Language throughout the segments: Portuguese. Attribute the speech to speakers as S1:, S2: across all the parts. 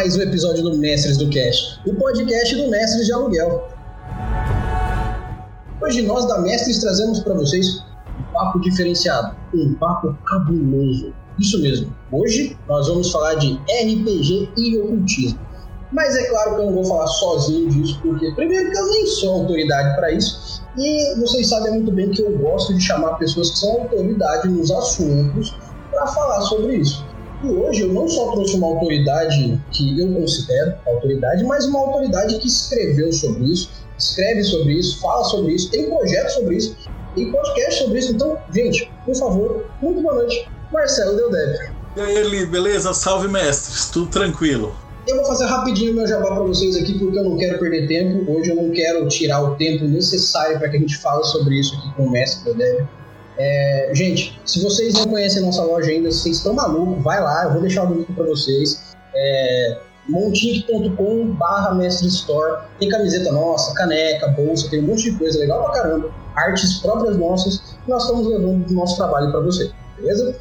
S1: mais um episódio do Mestres do Cast, o podcast do Mestres de Aluguel. Hoje nós da Mestres trazemos para vocês um papo diferenciado, um papo cabuloso. Isso mesmo, hoje nós vamos falar de RPG e ocultismo. Mas é claro que eu não vou falar sozinho disso, porque primeiro que eu nem sou autoridade para isso, e vocês sabem muito bem que eu gosto de chamar pessoas que são autoridade nos assuntos para falar sobre isso. E hoje eu não só trouxe uma autoridade que eu considero autoridade, mas uma autoridade que escreveu sobre isso, escreve sobre isso, fala sobre isso, tem projeto sobre isso, tem podcast sobre isso. Então, gente, por favor, muito boa noite. Marcelo Deldeb.
S2: E aí, Eli, beleza? Salve, mestres. Tudo tranquilo.
S1: Eu vou fazer rapidinho meu jabá para vocês aqui, porque eu não quero perder tempo. Hoje eu não quero tirar o tempo necessário para que a gente fale sobre isso aqui com o mestre Deldeb. É, gente, se vocês não conhecem nossa loja ainda, vocês estão malucos, vai lá, eu vou deixar o link para vocês. É, montic.com barra mestre store tem camiseta nossa, caneca, bolsa, tem um monte de coisa legal pra caramba, artes próprias nossas, nós estamos levando do nosso trabalho para você, beleza?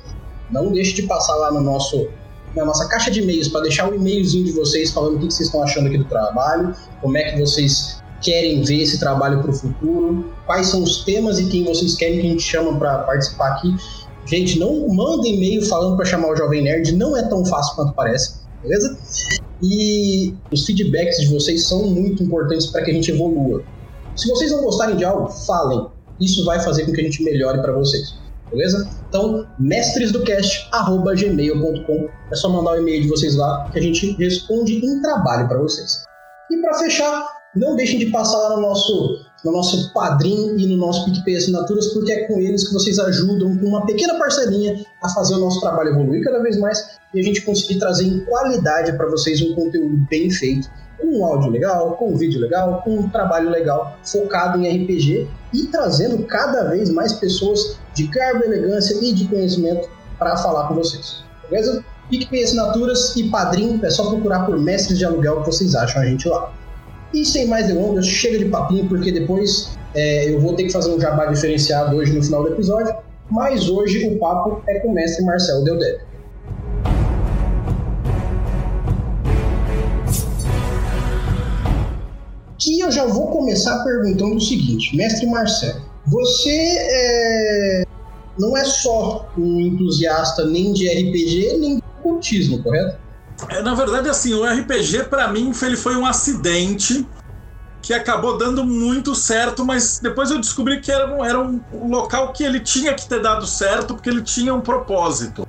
S1: Não deixe de passar lá no nosso na nossa caixa de e-mails para deixar o um e-mailzinho de vocês falando o que vocês estão achando aqui do trabalho, como é que vocês querem ver esse trabalho para o futuro, quais são os temas e quem vocês querem que a gente chama para participar aqui. Gente, não manda e-mail falando para chamar o Jovem Nerd, não é tão fácil quanto parece, beleza? E os feedbacks de vocês são muito importantes para que a gente evolua. Se vocês não gostarem de algo, falem. Isso vai fazer com que a gente melhore para vocês. Beleza? Então, mestresdocast@gmail.com é só mandar o e-mail de vocês lá que a gente responde em trabalho para vocês. E para fechar, não deixem de passar lá no nosso, no nosso Padrim e no nosso PicPay Assinaturas, porque é com eles que vocês ajudam com uma pequena parcelinha a fazer o nosso trabalho evoluir cada vez mais e a gente conseguir trazer em qualidade para vocês um conteúdo bem feito, com um áudio legal, com um vídeo legal, com um trabalho legal focado em RPG e trazendo cada vez mais pessoas de garbo, elegância e de conhecimento para falar com vocês. Beleza? PicPay Assinaturas e Padrim, é só procurar por Mestres de Aluguel que vocês acham a gente lá. E sem mais delongas, chega de papinho, porque depois é, eu vou ter que fazer um jabá diferenciado hoje no final do episódio. Mas hoje o papo é com o mestre Marcelo Deldeb. Que eu já vou começar perguntando o seguinte, mestre Marcelo, você é, não é só um entusiasta nem de RPG nem de cultismo, correto?
S2: É, na verdade, assim, o RPG para mim ele foi um acidente que acabou dando muito certo, mas depois eu descobri que era, um, era um local que ele tinha que ter dado certo porque ele tinha um propósito.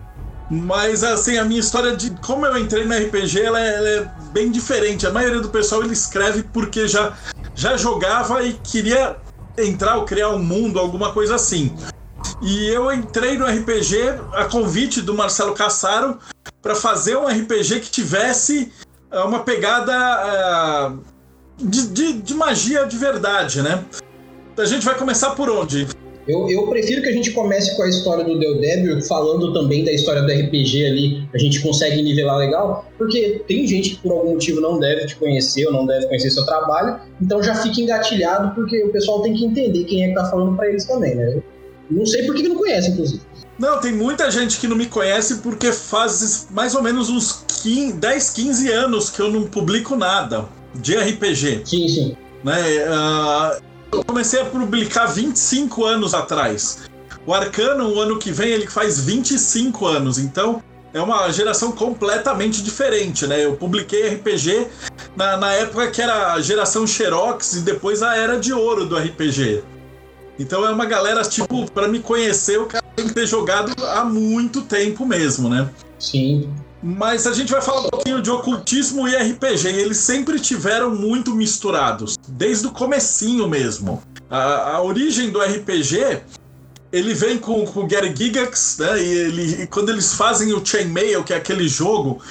S2: Mas assim, a minha história de como eu entrei no RPG, ela é, ela é bem diferente. A maioria do pessoal ele escreve porque já, já jogava e queria entrar ou criar um mundo, alguma coisa assim. E eu entrei no RPG a convite do Marcelo Cassaro para fazer um RPG que tivesse uh, uma pegada uh, de, de, de, magia de verdade, né? A gente vai começar por onde?
S1: Eu, eu prefiro que a gente comece com a história do Deldebio, falando também da história do RPG ali, a gente consegue nivelar legal, porque tem gente que por algum motivo não deve te conhecer ou não deve conhecer seu trabalho, então já fica engatilhado, porque o pessoal tem que entender quem é que tá falando para eles também, né? Não sei por que não conhece, inclusive.
S2: Não, tem muita gente que não me conhece porque faz mais ou menos uns 15, 10, 15 anos que eu não publico nada de RPG.
S1: Sim, sim.
S2: Né? Uh, eu comecei a publicar 25 anos atrás. O Arcano, o ano que vem, ele faz 25 anos. Então, é uma geração completamente diferente, né? Eu publiquei RPG na, na época que era a geração Xerox e depois a era de ouro do RPG. Então é uma galera, tipo, para me conhecer, o cara tem que ter jogado há muito tempo mesmo, né?
S1: Sim.
S2: Mas a gente vai falar um pouquinho de ocultismo e RPG. Eles sempre tiveram muito misturados, desde o comecinho mesmo. A, a origem do RPG, ele vem com, com o Gary Gigax, né? E, ele, e quando eles fazem o Chainmail, que é aquele jogo...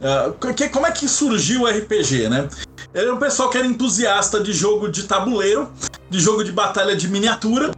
S2: Uh, que, como é que surgiu o RPG, né? Ele é um pessoal que era entusiasta de jogo de tabuleiro, de jogo de batalha de miniatura.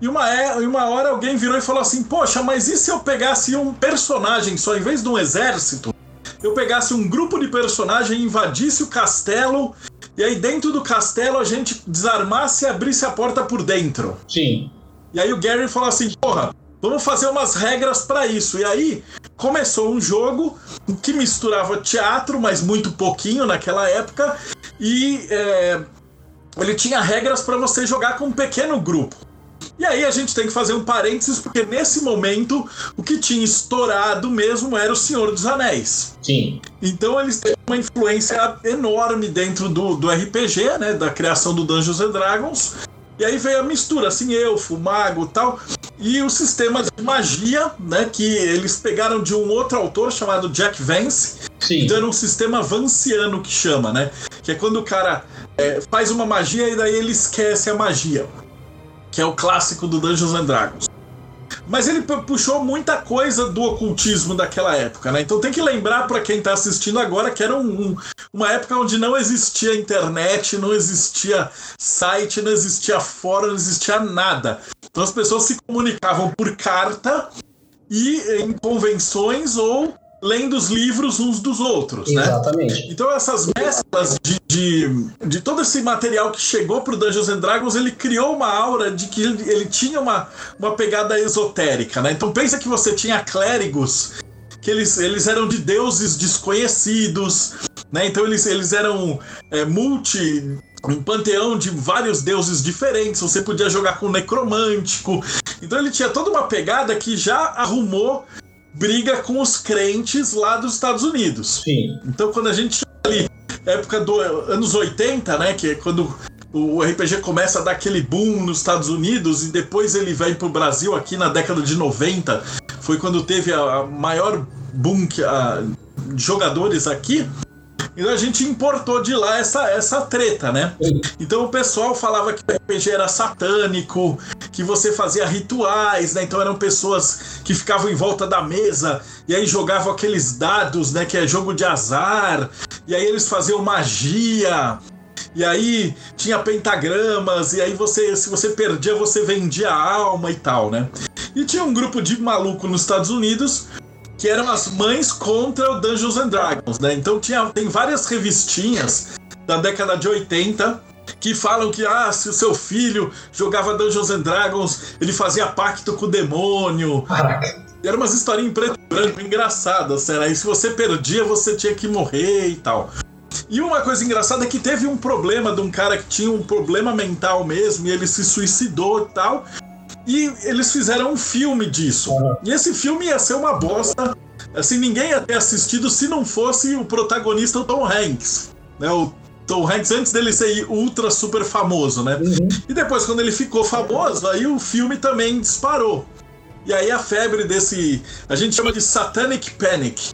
S2: E uma, é, uma hora alguém virou e falou assim: Poxa, mas e se eu pegasse um personagem só, em vez de um exército, eu pegasse um grupo de personagem, invadisse o castelo, e aí dentro do castelo a gente desarmasse e abrisse a porta por dentro?
S1: Sim.
S2: E aí o Gary falou assim: Porra, Vamos fazer umas regras para isso. E aí começou um jogo que misturava teatro, mas muito pouquinho naquela época, e é, ele tinha regras para você jogar com um pequeno grupo. E aí a gente tem que fazer um parênteses, porque nesse momento o que tinha estourado mesmo era o Senhor dos Anéis.
S1: Sim.
S2: Então eles têm uma influência enorme dentro do, do RPG, né? Da criação do Dungeons and Dragons. E aí veio a mistura, assim, elfo, mago tal. E os sistemas de magia, né? Que eles pegaram de um outro autor chamado Jack Vance.
S1: Sim.
S2: Então era um sistema vanciano que chama, né? Que é quando o cara é, faz uma magia e daí ele esquece a magia que é o clássico do Dungeons and Dragons. Mas ele puxou muita coisa do ocultismo daquela época, né? Então tem que lembrar para quem está assistindo agora que era um, um, uma época onde não existia internet, não existia site, não existia fórum, não existia nada. Então as pessoas se comunicavam por carta e em convenções ou lendo os livros uns dos outros,
S1: né? Exatamente.
S2: Então essas mesclas de, de, de, todo esse material que chegou pro Dungeons and Dragons, ele criou uma aura de que ele, ele tinha uma, uma pegada esotérica, né? Então pensa que você tinha clérigos que eles, eles eram de deuses desconhecidos, né? Então eles, eles eram é, multi um panteão de vários deuses diferentes. Você podia jogar com necromântico. Então ele tinha toda uma pegada que já arrumou briga com os crentes lá dos Estados Unidos.
S1: Sim.
S2: Então quando a gente ali, época dos anos 80, né, que é quando o RPG começa a dar aquele boom nos Estados Unidos e depois ele vem pro Brasil aqui na década de 90, foi quando teve a maior boom que, a, de jogadores aqui. Então a gente importou de lá essa, essa treta, né? Então o pessoal falava que o RPG era satânico, que você fazia rituais, né? Então eram pessoas que ficavam em volta da mesa e aí jogavam aqueles dados, né? Que é jogo de azar, e aí eles faziam magia. E aí tinha pentagramas, e aí você, se você perdia, você vendia a alma e tal, né? E tinha um grupo de maluco nos Estados Unidos que eram as mães contra o Dungeons and Dragons, né? Então tinha, tem várias revistinhas da década de 80 que falam que ah, se o seu filho jogava Dungeons and Dragons, ele fazia pacto com o demônio.
S1: Caraca.
S2: Era umas historinhas em preto e branco engraçadas, será? E se você perdia, você tinha que morrer e tal. E uma coisa engraçada é que teve um problema de um cara que tinha um problema mental mesmo, e ele se suicidou e tal. E eles fizeram um filme disso. E esse filme ia ser uma bosta. Assim, ninguém ia ter assistido se não fosse o protagonista, o Tom Hanks. Né? O Tom Hanks, antes dele ser ultra super famoso, né? Uhum. E depois, quando ele ficou famoso, aí o filme também disparou. E aí a febre desse. A gente chama de Satanic Panic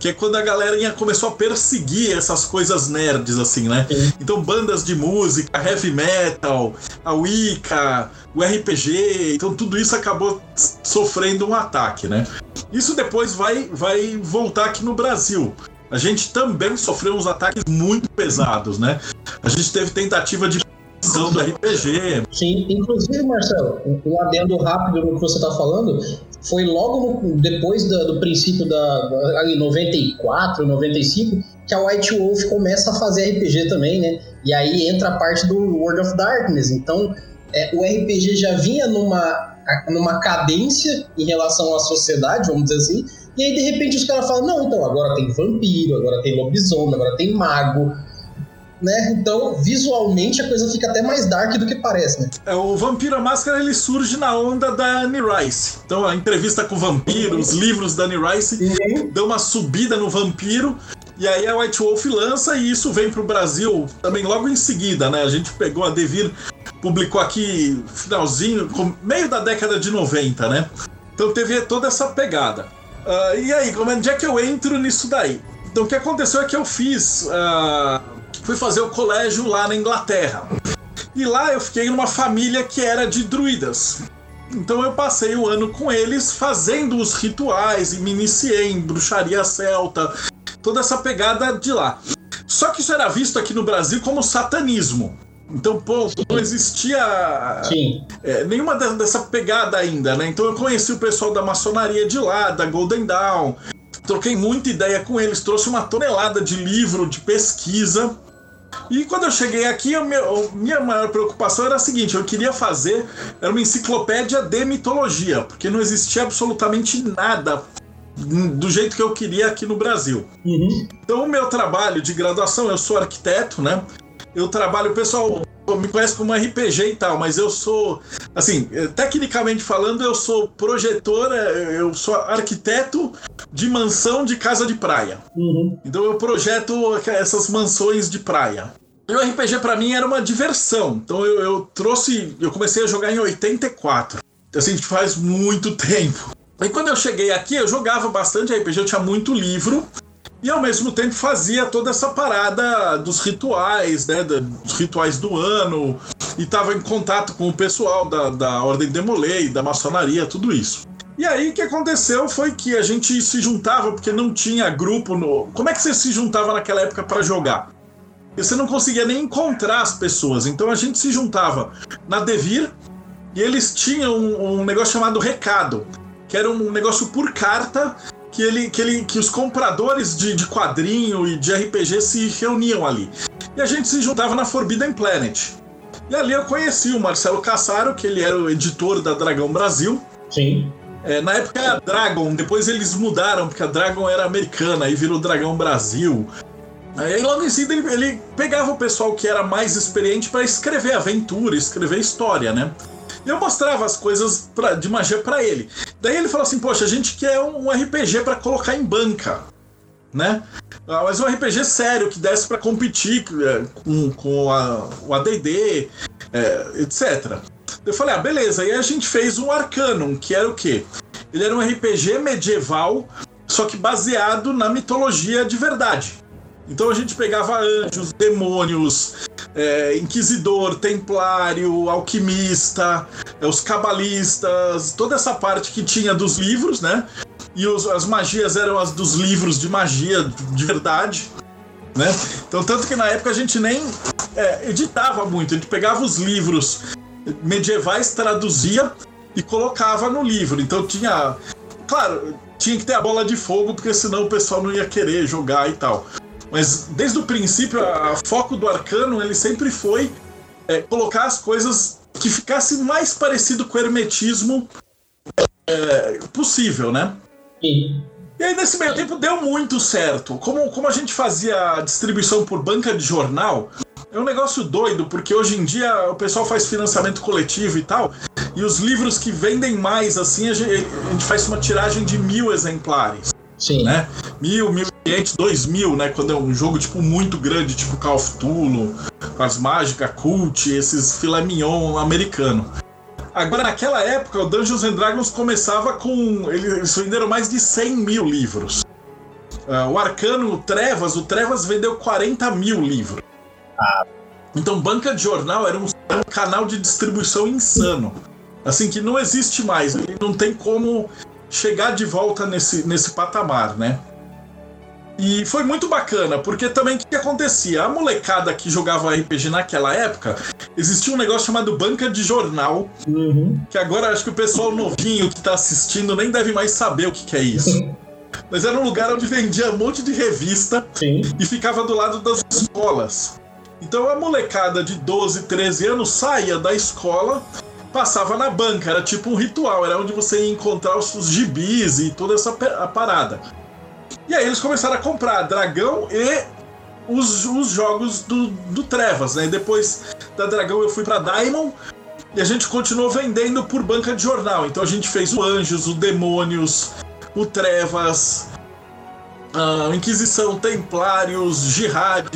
S2: que é quando a galera começou a perseguir essas coisas nerds, assim, né? Sim. Então, bandas de música, heavy metal, a Wicca, o RPG, então tudo isso acabou sofrendo um ataque, né? Isso depois vai, vai voltar aqui no Brasil. A gente também sofreu uns ataques muito pesados, né? A gente teve tentativa de do RPG.
S1: Sim, inclusive, Marcelo, um adendo rápido no que você está falando, foi logo no, depois da, do princípio da, da ali 94, 95, que a White Wolf começa a fazer RPG também, né? E aí entra a parte do World of Darkness. Então, é, o RPG já vinha numa, numa cadência em relação à sociedade, vamos dizer assim, e aí de repente os caras falam: não, então agora tem vampiro, agora tem lobisomem, agora tem mago né? Então, visualmente a coisa fica até mais dark do que parece, né?
S2: É, o Vampiro a Máscara ele surge na onda da Anne Rice. Então, a entrevista com o vampiro, os livros da Anne Rice uhum. dão uma subida no vampiro. E aí a White Wolf lança e isso vem pro Brasil também logo em seguida, né? A gente pegou a Devir, publicou aqui finalzinho, meio da década de 90, né? Então teve toda essa pegada. Uh, e aí, como é que eu entro nisso daí? Então o que aconteceu é que eu fiz uh, fui fazer o colégio lá na Inglaterra. E lá eu fiquei numa família que era de druidas. Então eu passei o ano com eles fazendo os rituais e me iniciei em bruxaria celta, toda essa pegada de lá. Só que isso era visto aqui no Brasil como satanismo. Então, pô, não existia é, nenhuma dessa pegada ainda, né? Então eu conheci o pessoal da maçonaria de lá, da Golden Dawn, troquei muita ideia com eles, trouxe uma tonelada de livro de pesquisa E quando eu cheguei aqui, a minha, maior preocupação era a seguinte: eu queria fazer era uma enciclopédia de mitologia, porque não existia absolutamente nada do jeito que eu queria aqui no Brasil. Uhum. Então, o meu trabalho de graduação, eu sou arquiteto, né? Eu trabalho, pessoal me conhece como RPG e tal, mas eu sou, assim, tecnicamente falando, eu sou projetor, eu sou arquiteto de mansão de casa de praia. Uhum. Então eu projeto essas mansões de praia. E o RPG para mim era uma diversão. Então eu, eu, trouxe, eu comecei a jogar em 84. Assim, faz muito tempo. E quando eu cheguei aqui, eu jogava bastante RPG, eu tinha muito livro. E ao mesmo tempo fazia toda essa parada dos rituais, né? Dos rituais do ano. E tava em contato com o pessoal da, da Ordem Demolei, da maçonaria, tudo isso. E aí o que aconteceu foi que a gente se juntava, porque não tinha grupo no. Como é que você se juntava naquela época para jogar? Você não conseguia nem encontrar as pessoas. Então a gente se juntava na Devir e eles tinham um, um negócio chamado recado, que era um negócio por carta que, ele, que, ele, que os compradores de, de quadrinho e de RPG se reuniam ali. E a gente se juntava na Forbidden Planet. E ali eu conheci o Marcelo Cassaro, que ele era o editor da Dragão Brasil.
S1: Sim.
S2: É, na época era Dragon, depois eles mudaram, porque a Dragon era americana, aí virou Dragão Brasil. Aí logo em seguida ele, ele pegava o pessoal que era mais experiente para escrever aventura, escrever história, né? E eu mostrava as coisas pra, de magia para ele. Daí ele falou assim: Poxa, a gente quer um, RPG para colocar em banca, né? Ah, mas um RPG sério que desse para competir é, com, com a, o ADD, é, etc. Eu falei: Ah, beleza. E a gente fez um Arcanum, que era o quê? Ele era um RPG medieval, só que baseado na mitologia de verdade. Então a gente pegava anjos, demônios, é, inquisidor, templário, alquimista, é, os cabalistas, toda essa parte que tinha dos livros, né? E os, as magias eram as dos livros de magia de verdade, né? Então, tanto que na época a gente nem é, editava muito, a gente pegava os livros medievais, traduzia e colocava no livro. Então tinha. Claro, tinha que ter a bola de fogo, porque senão o pessoal não ia querer jogar e tal. Mas desde o princípio, a, foco do Arcano ele sempre foi é, colocar as coisas que ficasse mais parecido com o hermetismo é, possível, né?
S1: Sim.
S2: E aí, nesse meio tempo, deu muito certo. Como, como a gente fazia a distribuição por banca de jornal, é um negócio doido, porque hoje em dia o pessoal faz financiamento coletivo e tal, e os livros que vendem mais, assim, a gente, a gente faz uma tiragem de mil exemplares.
S1: Sim.
S2: Né? Mil, mil e quinhentos, dois mil, né? Quando é um jogo, tipo, muito grande, tipo Call of Tulo, as mágicas, Cult, esses filé mignon americano. Agora, naquela época, o Dungeons and Dragons começava com... Eles venderam mais de 100 mil livros. Uh, o Arcano, o Trevas, o Trevas vendeu 40 mil livros.
S1: Ah.
S2: Então, banca de jornal era um, era um canal de distribuição insano. Assim, que não existe mais. Ele não tem como chegar de volta nesse, nesse patamar, né? E foi muito bacana, porque também o que, acontecia? A molecada que jogava RPG naquela época, existia um negócio chamado banca de jornal,
S1: uhum.
S2: que agora acho que o pessoal novinho que está assistindo nem deve mais saber o que, que é isso. Mas era um lugar onde vendia um monte de revista
S1: Sim.
S2: e ficava do lado das escolas. Então a molecada de 12, 13 anos saía da escola passava na banca, era tipo um ritual, era onde você ia encontrar os, os gibis e toda essa parada. E aí eles começaram a comprar Dragão e os, os jogos do, do Trevas, né? E depois da Dragão eu fui para Diamond e a gente continuou vendendo por banca de jornal. Então a gente fez o Anjos, o Demônios, o Trevas, a Inquisição, Templários, Jihad.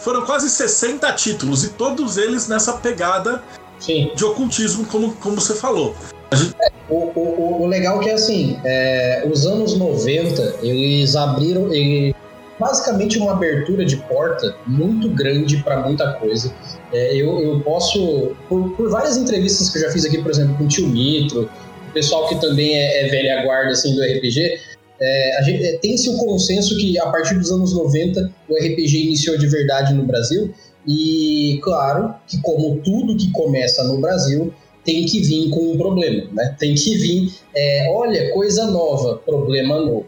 S2: Foram quase 60 títulos e todos eles nessa pegada
S1: Sim.
S2: de ocultismo, como, como você falou.
S1: Gente... É, o, o, o, legal é que, assim, é, os anos 90, eles abriram basicamente uma abertura de porta muito grande para muita coisa. É, eu, eu posso, por, por, várias entrevistas que eu já fiz aqui, por exemplo, com o Tio Nitro, o pessoal que também é, é velha guarda assim, do RPG, é, é, tem-se o consenso que a partir dos anos 90 o RPG iniciou de verdade no Brasil e claro que, como tudo que começa no Brasil, tem que vir com um problema, né? Tem que vir, é, olha, coisa nova, problema novo.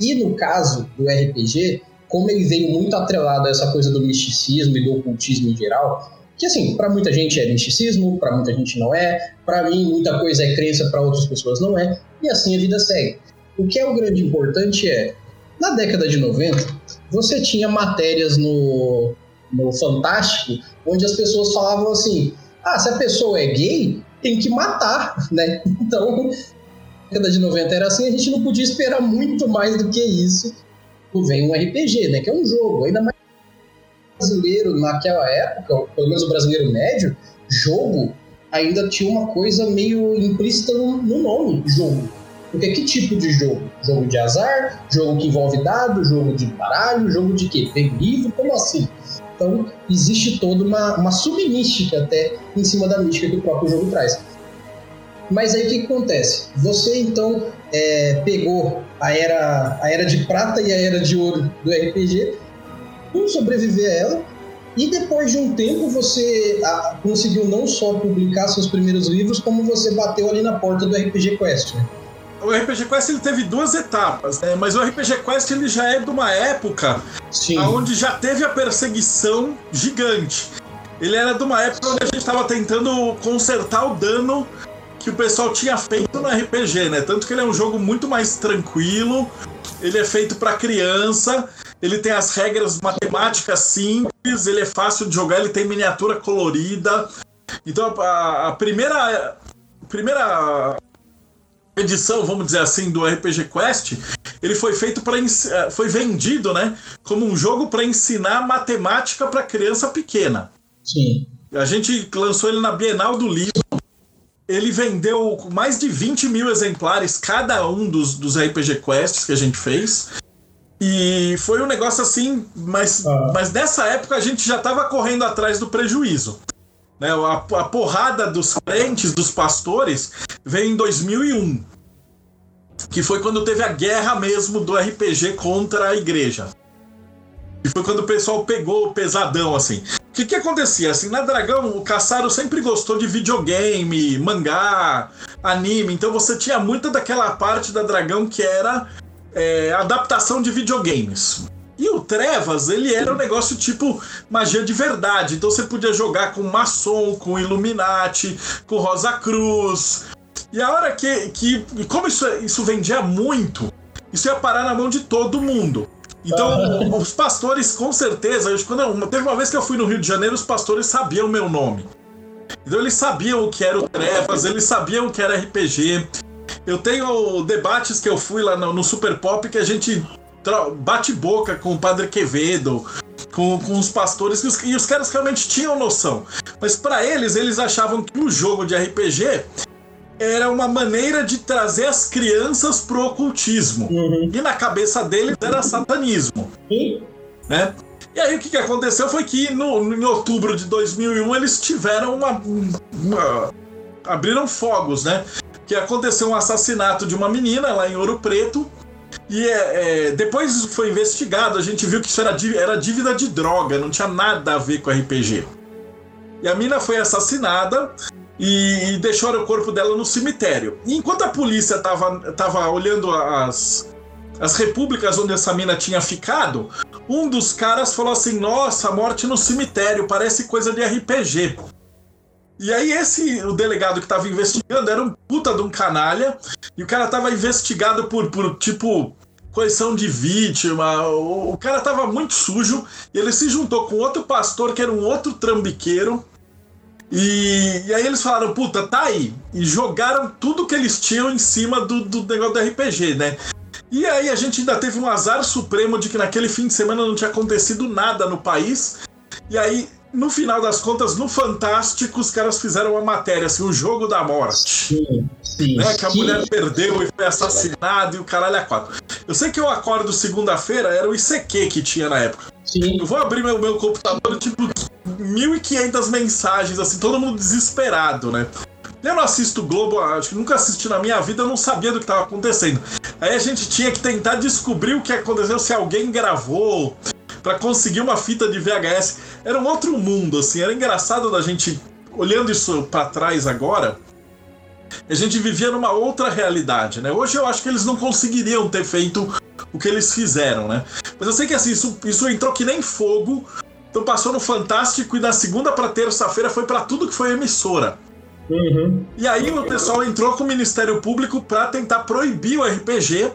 S1: E no caso do RPG, como ele veio muito atrelado a essa coisa do misticismo e do ocultismo em geral, que assim, para muita gente é misticismo, para muita gente não é, para mim muita coisa é crença, para outras pessoas não é, e assim a vida segue. O que é o grande importante é, na década de 90, você tinha matérias no, no Fantástico onde as pessoas falavam assim: ah, se a pessoa é gay, tem que matar, né? Então, na década de 90 era assim, a gente não podia esperar muito mais do que isso. Vem um RPG, né? Que é um jogo, ainda mais brasileiro naquela época, pelo menos o brasileiro médio, jogo ainda tinha uma coisa meio implícita no, no nome, jogo. Porque que tipo de jogo? Jogo de azar? Jogo que envolve dado? Jogo de baralho? Jogo de quê? Tem livro? Como assim? Então, existe toda uma, uma submística até em cima da mística que o próprio jogo traz. Mas aí o que, acontece? Você então é, pegou a era, a era de prata e a era de ouro do RPG, como sobreviver a ela, e depois de um tempo você a, conseguiu não só publicar seus primeiros livros, como você bateu ali na porta do RPG Quest. Né?
S2: O RPG Quest ele teve duas etapas, né? mas o RPG Quest ele já é de uma época Sim. onde já teve a perseguição gigante. Ele era de uma época onde a gente estava tentando consertar o dano que o pessoal tinha feito no RPG, né? Tanto que ele é um jogo muito mais tranquilo, ele é feito para criança, ele tem as regras matemáticas simples, ele é fácil de jogar, ele tem miniatura colorida. Então a, a primeira primeira edição, vamos dizer assim, do RPG Quest, ele foi feito para eh, foi vendido, né, como um jogo para ensinar matemática para criança pequena.
S1: Sim.
S2: A gente lançou ele na Bienal do Livro. Ele vendeu mais de 20 mil exemplares cada um dos, dos RPG Quests que a gente fez. E foi um negócio assim, mas, ah. mas nessa época a gente já estava correndo atrás do prejuízo. Né? A, a porrada dos crentes, dos pastores, veio em 2001. Que foi quando teve a guerra mesmo do RPG contra a igreja. E foi quando o pessoal pegou o pesadão, assim. O que, que acontecia? Assim, na Dragão, o Caçaro sempre gostou de videogame, mangá, anime. Então você tinha muita daquela parte da Dragão que era é, adaptação de videogames. E o Trevas, ele era um negócio tipo magia de verdade. Então você podia jogar com Maçom, com Illuminati, com Rosa Cruz. E a hora que. que como isso, isso vendia muito, isso ia parar na mão de todo mundo. Então, os pastores, com certeza, eu, quando teve uma vez que eu fui no Rio de Janeiro, os pastores sabiam o meu nome. Então, eles sabiam o que era o Trevas, eles sabiam o que era RPG. Eu tenho debates que eu fui lá no, no Super Pop que a gente bate-boca com o Padre Quevedo, com, com os pastores, e os, e os caras realmente tinham noção. Mas para eles, eles achavam que o jogo de RPG era uma maneira de trazer as crianças pro ocultismo. Uhum. E na cabeça deles era satanismo. Uhum. Né? E aí o que, que aconteceu foi que no, em outubro de 2001 eles tiveram uma, uma, abriram fogos, né? Que aconteceu um assassinato de uma menina lá em Ouro Preto e é, é, depois foi investigado, a gente viu que isso era, era dívida de droga, não tinha nada a ver com RPG. E a mina foi assassinada e, e deixaram o corpo dela no cemitério. E enquanto a polícia tava, tava olhando as, as repúblicas onde essa mina tinha ficado, um dos caras falou assim: Nossa, morte no cemitério, parece coisa de RPG. E aí esse, o delegado que tava investigando era um puta de um canalha, e o cara tava investigado por, por tipo, coleção de vítima, o, o cara tava muito sujo, e ele se juntou com outro pastor que era um outro trambiqueiro, e, e, aí eles falaram, puta, tá aí. E jogaram tudo que eles tinham em cima do, do negócio do RPG, né? E aí a gente ainda teve um azar supremo de que naquele fim de semana não tinha acontecido nada no país. E aí no final das contas, no Fantástico, os caras fizeram uma matéria, assim, o jogo da morte. Sim, sim. Né? Que a mulher perdeu e foi assassinada e o caralho a quatro. Eu sei que eu acordo segunda-feira, era o ICQ que tinha na época. Sim. Eu vou abrir meu, meu computador, tipo, 1.500 mensagens, assim, todo mundo desesperado, né? Eu não assisto Globo, acho que nunca assisti na minha vida, eu não sabia do que estava acontecendo. Aí a gente tinha que tentar descobrir o que aconteceu, se alguém gravou, para conseguir uma fita de VHS. Era um outro mundo, assim. Era engraçado da gente, olhando isso para trás agora, a gente vivia numa outra realidade, né? Hoje eu acho que eles não conseguiriam ter feito o que eles fizeram, né? Mas eu sei que assim, isso, isso entrou que nem fogo. Então passou no Fantástico e da segunda para terça-feira foi para tudo que foi emissora.
S1: Uhum.
S2: E aí o pessoal entrou com o Ministério Público para tentar proibir o RPG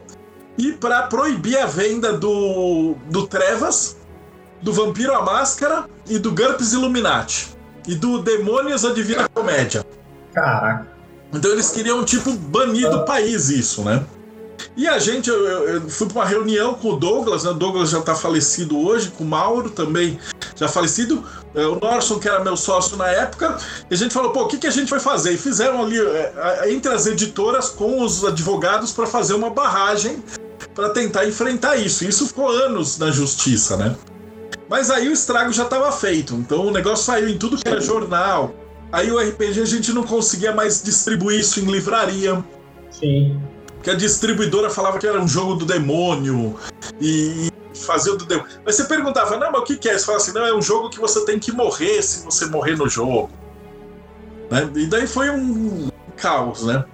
S2: e para proibir a venda do, do Trevas, do Vampiro à Máscara e do GURPS Illuminati. E do Demônios a Divina Comédia.
S1: Caraca.
S2: Então eles queriam, tipo, banir do país isso, né? E a gente, eu, eu fui para uma reunião com o Douglas, né? O Douglas já está falecido hoje, com o Mauro também já falecido, é, o Norson, que era meu sócio na época, e a gente falou, pô, o que, que a gente vai fazer? E fizeram ali, é, entre as editoras, com os advogados, para fazer uma barragem para tentar enfrentar isso. Isso ficou anos na justiça, né? Mas aí o estrago já estava feito, então o negócio saiu em tudo que era jornal. Aí o RPG a gente não conseguia mais distribuir isso em livraria.
S1: Sim.
S2: Que a distribuidora falava que era um jogo do demônio e fazia o do demônio. Mas você perguntava, não, mas o que, é? Você fala assim, não, é um jogo que você tem que morrer se você morrer no jogo. Né? E daí foi um caos, né?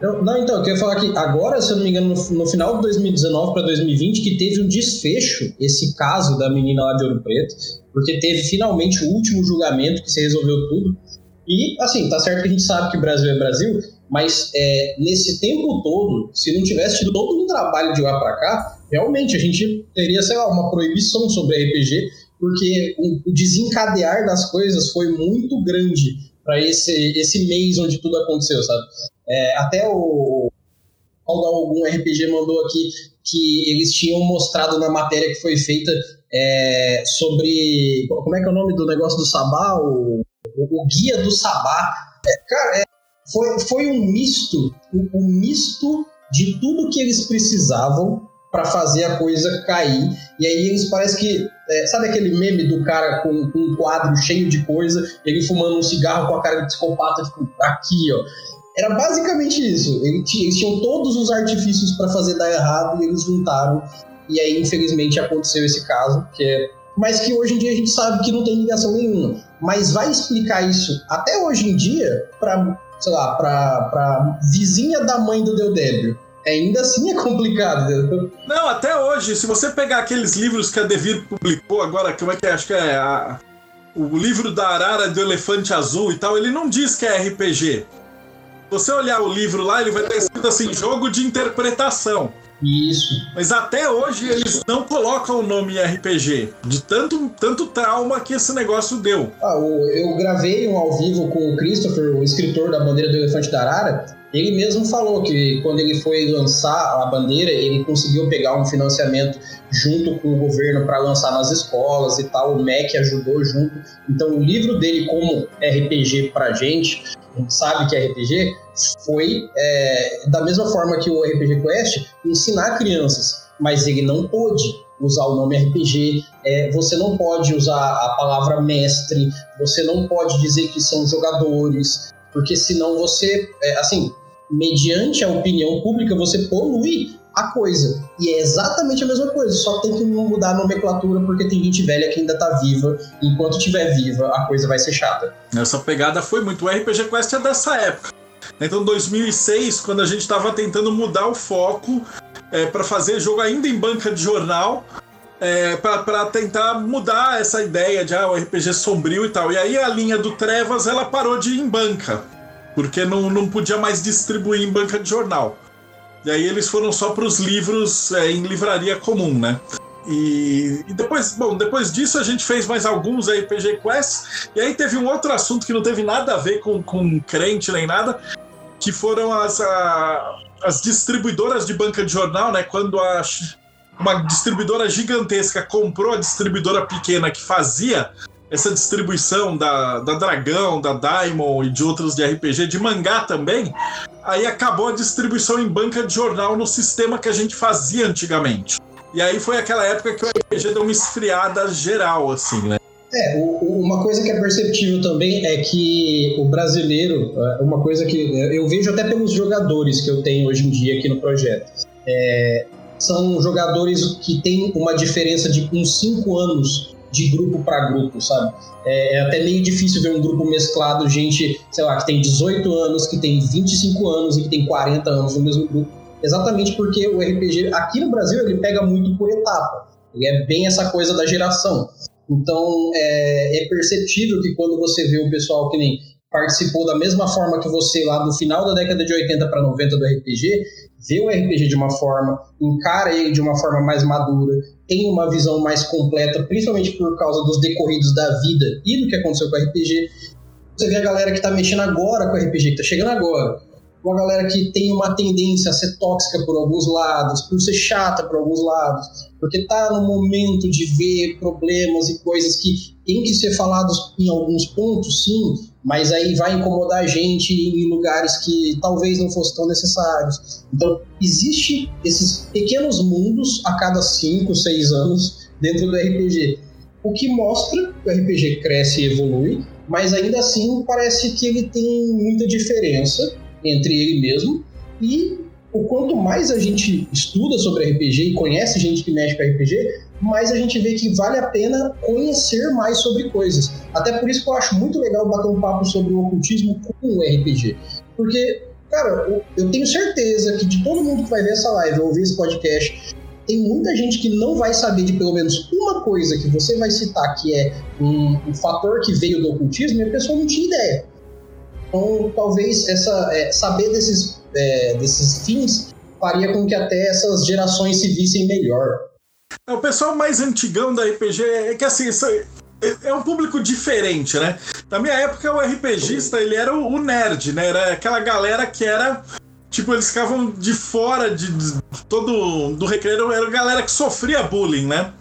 S1: Não, não, então, eu queria falar que agora, se eu não me engano, no, no final de 2019 para 2020, que teve um desfecho, esse caso da menina lá de Ouro Preto, porque teve finalmente o último julgamento que se resolveu tudo. E, assim, tá certo que a gente sabe que o Brasil é Brasil, mas é, nesse tempo todo, se não tivesse tido todo um trabalho de lá para cá, realmente a gente teria, sei lá, uma proibição sobre RPG, porque o, o desencadear das coisas foi muito grande para esse, esse mês onde tudo aconteceu, sabe? É, até o algum RPG mandou aqui que eles tinham mostrado na matéria que foi feita é, sobre. Como é que é o nome do negócio do Sabá? O, o, o Guia do Sabá. É, cara, é, foi, foi um misto, um, um misto de tudo que eles precisavam para fazer a coisa cair. E aí eles parece que. É, sabe aquele meme do cara com, com, um quadro cheio de coisa, ele fumando um cigarro com a cara de psicopata, tipo, aqui, ó. Era basicamente isso. Eles tinham todos os artifícios para fazer dar errado e eles juntaram. E aí, infelizmente, aconteceu esse caso, que é... mas que hoje em dia a gente sabe que não tem ligação nenhuma. Mas vai explicar isso até hoje em dia para, sei lá, para vizinha da mãe do Deodébio ainda assim é complicado.
S2: Não, até hoje, se você pegar aqueles livros que a Devir publicou agora, como é que é? Acho que é a, o livro da Arara do Elefante Azul e tal, ele não diz que é RPG. Você olhar o livro lá, ele vai ter escrito assim, jogo de interpretação.
S1: Isso.
S2: Mas até hoje eles não colocam o nome RPG, de tanto, tanto trauma que esse negócio deu.
S1: Ah, eu gravei um ao vivo com o Christopher, o escritor da Bandeira do Elefante da Arara, ele mesmo falou que quando ele foi lançar a bandeira, ele conseguiu pegar um financiamento junto com o governo para lançar nas escolas e tal. O MEC ajudou junto. Então, o livro dele como RPG para gente, sabe que é RPG, foi é, da mesma forma que o RPG Quest, ensinar crianças. Mas ele não pôde usar o nome RPG, é, você não pode usar a palavra mestre, você não pode dizer que são jogadores, porque senão você, é, assim, mediante a opinião pública, você polui a coisa. E é exatamente a mesma coisa, só tem que mudar a nomenclatura porque tem gente velha que ainda tá viva. Enquanto estiver viva, a coisa vai ser chata.
S2: Essa pegada foi muito. O RPG Quest é dessa época. Então, 2006, quando a gente estava tentando mudar o foco é, para fazer jogo ainda em banca de jornal, é, para tentar mudar essa ideia de ah, o RPG sombrio e tal. E aí a linha do Trevas ela parou de ir em banca porque não, não podia mais distribuir em banca de jornal. E aí eles foram só para os livros é, em livraria comum, né? E, e, depois, bom, depois disso a gente fez mais alguns RPG Quests, e aí teve um outro assunto que não teve nada a ver com, com crente nem nada, que foram as, a, as distribuidoras de banca de jornal, né? Quando a, uma distribuidora gigantesca comprou a distribuidora pequena que fazia essa distribuição da, da Dragão, da Diamond e de outros de RPG, de mangá também, aí acabou a distribuição em banca de jornal no sistema que a gente fazia antigamente. E aí foi aquela época que o RPG deu uma esfriada geral, assim, né?
S1: É, uma coisa que é perceptível também é que o brasileiro, é, uma coisa que eu vejo até pelos jogadores que eu tenho hoje em dia aqui no projeto, é, são jogadores que têm uma diferença de uns 5 anos de grupo para grupo, sabe? É, é, até meio difícil ver um grupo mesclado, gente, sei lá, que tem 18 anos, que tem 25 anos e que tem 40 anos no mesmo grupo. exatamente porque o RPG aqui no Brasil ele pega muito por etapa. Ele é bem essa coisa da geração. Então é, é perceptível que quando você vê o pessoal que nem participou da mesma forma que você lá do final da década de 80 para 90 do RPG, vê o RPG de uma forma, encara ele de uma forma mais madura, tem uma visão mais completa, principalmente por causa dos decorridos da vida e do que aconteceu com o RPG. Você vê a galera que está mexendo agora com o RPG, que está chegando agora, uma galera que tem uma tendência a ser tóxica por alguns lados, por ser chata por alguns lados, porque tá no momento de ver problemas e coisas que tem que ser falados em alguns pontos, sim, mas aí vai incomodar a gente em lugares que talvez não fossem tão necessários. Então, existe esses pequenos mundos a cada 5, 6 anos dentro do RPG. O que mostra que o RPG cresce e evolui, mas ainda assim parece que ele tem muita diferença entre ele mesmo e o quanto mais a gente estuda sobre RPG e conhece gente que mexe com RPG, mais a gente vê que vale a pena conhecer mais sobre coisas. Até por isso que eu acho muito legal bater um papo sobre o ocultismo com o RPG. Porque, cara, eu tenho certeza que de todo mundo que vai ver essa live ou ouvir esse podcast, tem muita gente que não vai saber de pelo menos uma coisa que você vai citar que é um, um fator que veio do ocultismo e a pessoa não tinha ideia. Então, talvez essa, é, saber desses, é, desses fins faria com que até essas gerações se vissem melhor.
S2: É, o pessoal mais antigão da RPG é que assim, é, é um público diferente, né? Na minha época, o RPGista, ele era o nerd, né? Era aquela galera que era. Tipo, eles ficavam de fora de, de todo. do recreio, era a galera que sofria bullying, né?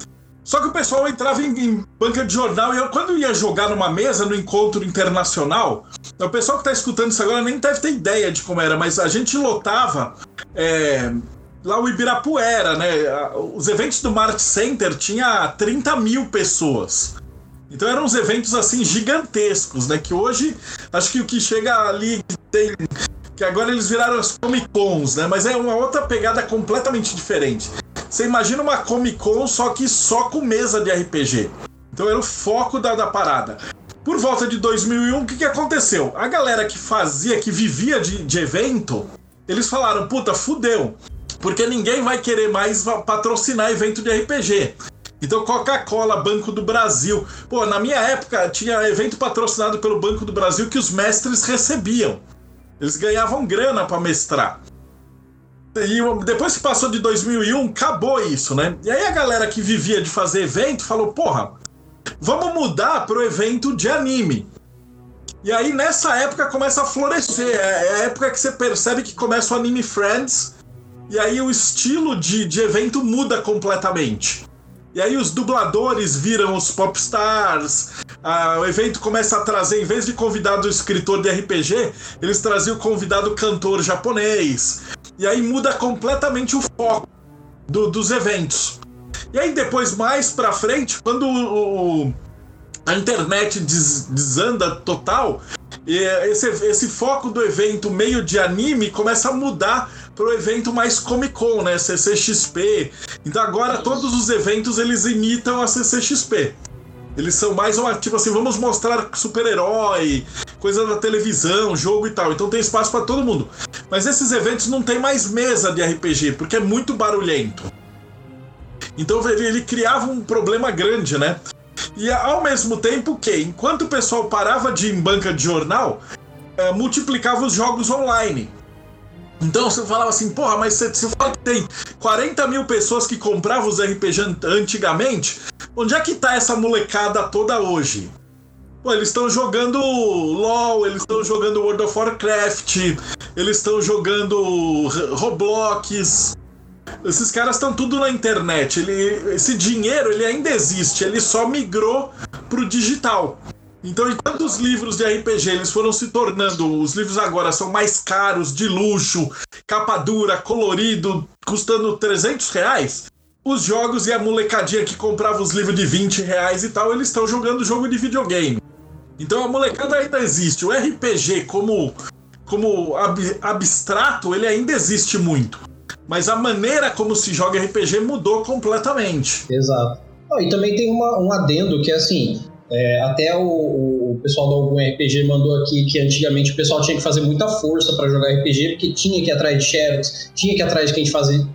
S2: Só que o pessoal entrava em, em, banca de jornal e eu, quando ia jogar numa mesa no encontro internacional, o pessoal que está escutando isso agora nem deve ter ideia de como era, mas a gente lotava é, lá o Ibirapuera, né? Os eventos do Mart Center tinha 30 mil pessoas. Então eram uns eventos assim gigantescos, né? Que hoje acho que o que chega ali tem. Que agora eles viraram as Comic Cons, né? Mas é uma outra pegada completamente diferente. Você imagina uma Comic Con, só que só com mesa de RPG. Então era o foco da, da parada. Por volta de 2001, o que, que aconteceu? A galera que fazia, que vivia de, de evento, eles falaram: puta, fudeu. Porque ninguém vai querer mais patrocinar evento de RPG. Então, Coca-Cola, Banco do Brasil. Pô, na minha época tinha evento patrocinado pelo Banco do Brasil que os mestres recebiam. Eles ganhavam grana para mestrar. E depois que passou de 2001, acabou isso, né? E aí a galera que vivia de fazer evento falou: porra, vamos mudar pro evento de anime. E aí nessa época começa a florescer. É, é a época que você percebe que começa o Anime Friends. E aí o estilo de, de evento muda completamente. E aí os dubladores viram os popstars. Ah, o evento começa a trazer, em vez de convidado escritor de RPG, eles traziam o convidado cantor japonês. E aí muda completamente o foco do, dos eventos. E aí depois, mais pra frente, quando o, o, a internet des, desanda total, esse, esse foco do evento meio de anime começa a mudar pro evento mais Comic Con, né? CCXP. Então agora todos os eventos eles imitam a CCXP. Eles são mais uma, tipo assim, vamos mostrar super-herói, coisa da televisão, jogo e tal. Então tem espaço para todo mundo. Mas esses eventos não tem mais mesa de RPG, porque é muito barulhento. Então ele, ele criava um problema grande, né? E ao mesmo tempo que, enquanto o pessoal parava de ir em banca de jornal, é, multiplicava os jogos online. Então você falava assim, porra, mas você, você fala que tem 40 mil pessoas que compravam os RPG antigamente. Onde é que tá essa molecada toda hoje? Pô, eles estão jogando LOL, eles estão jogando World of Warcraft, eles estão jogando Roblox. Esses caras estão tudo na internet. Ele, esse dinheiro ele ainda existe, ele só migrou pro digital. Então, enquanto os livros de RPG eles foram se tornando, os livros agora são mais caros, de luxo, capa dura, colorido, custando 300 reais, os jogos e a molecadinha que comprava os livros de 20 reais e tal, eles estão jogando jogo de videogame. Então a molecada ainda existe. O RPG como, como ab abstrato, ele ainda existe muito. Mas a maneira como se joga RPG mudou completamente.
S1: Exato. Oh, e também tem uma, um adendo que é assim: É, até o, o, pessoal do Algum RPG mandou aqui que antigamente o pessoal tinha que fazer muita força para jogar RPG, porque tinha que ir atrás de xerox, tinha que ir atrás de quem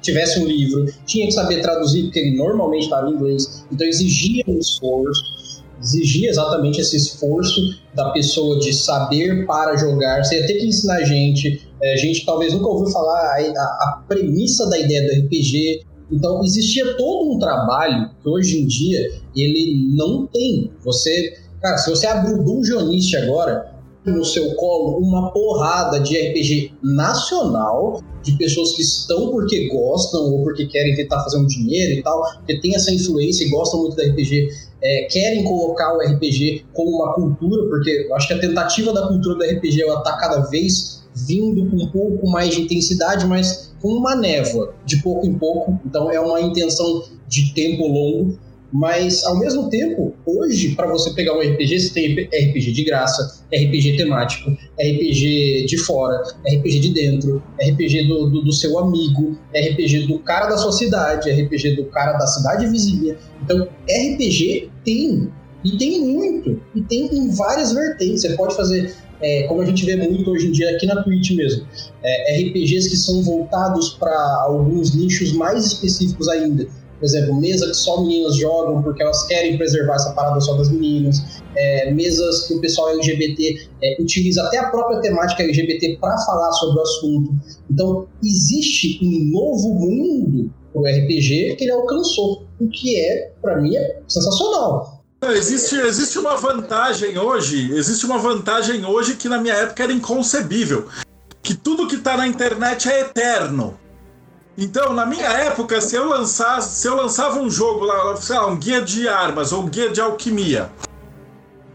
S1: tivesse um livro, tinha que saber traduzir, porque ele normalmente estava em inglês, então exigia um esforço, exigia exatamente esse esforço da pessoa de saber para jogar, você ia ter que ensinar gente, é, gente talvez nunca ouviu falar a, a, a premissa da ideia do RPG, então existia todo um trabalho que hoje em dia ele não tem. Você, cara, se você abrir o Dungeonist agora, no seu colo uma porrada de RPG nacional, de pessoas que estão porque gostam ou porque querem tentar fazer um dinheiro e tal, porque tem essa influência e gostam muito do RPG, é, querem colocar o RPG como uma cultura, porque eu acho que a tentativa da cultura do RPG ela tá cada vez vindo com um pouco mais de intensidade, mas com uma névoa, de pouco em pouco. Então é uma intenção de tempo longo. Mas, ao mesmo tempo, hoje, para você pegar um RPG, você tem RPG de graça, RPG temático, RPG de fora, RPG de dentro, RPG do, do, do, seu amigo, RPG do cara da sua cidade, RPG do cara da cidade vizinha. Então, RPG tem, e tem muito, e tem em várias vertentes. Você pode fazer é, como a gente vê muito hoje em dia aqui na Twitch mesmo, é, RPGs que são voltados para alguns nichos mais específicos ainda. Por exemplo, mesa que só meninas jogam porque elas querem preservar essa parada só das meninas. É, mesas que o pessoal LGBT é, utiliza até a própria temática LGBT para falar sobre o assunto. Então, existe um novo mundo para o RPG que ele alcançou, o que é, para mim, é sensacional.
S2: Existe, existe uma vantagem hoje, existe uma vantagem hoje que na minha época era inconcebível. Que tudo que está na internet é eterno. Então, na minha época, se eu lançasse, se eu lançava um jogo lá, sei lá, um guia de armas ou um guia de alquimia,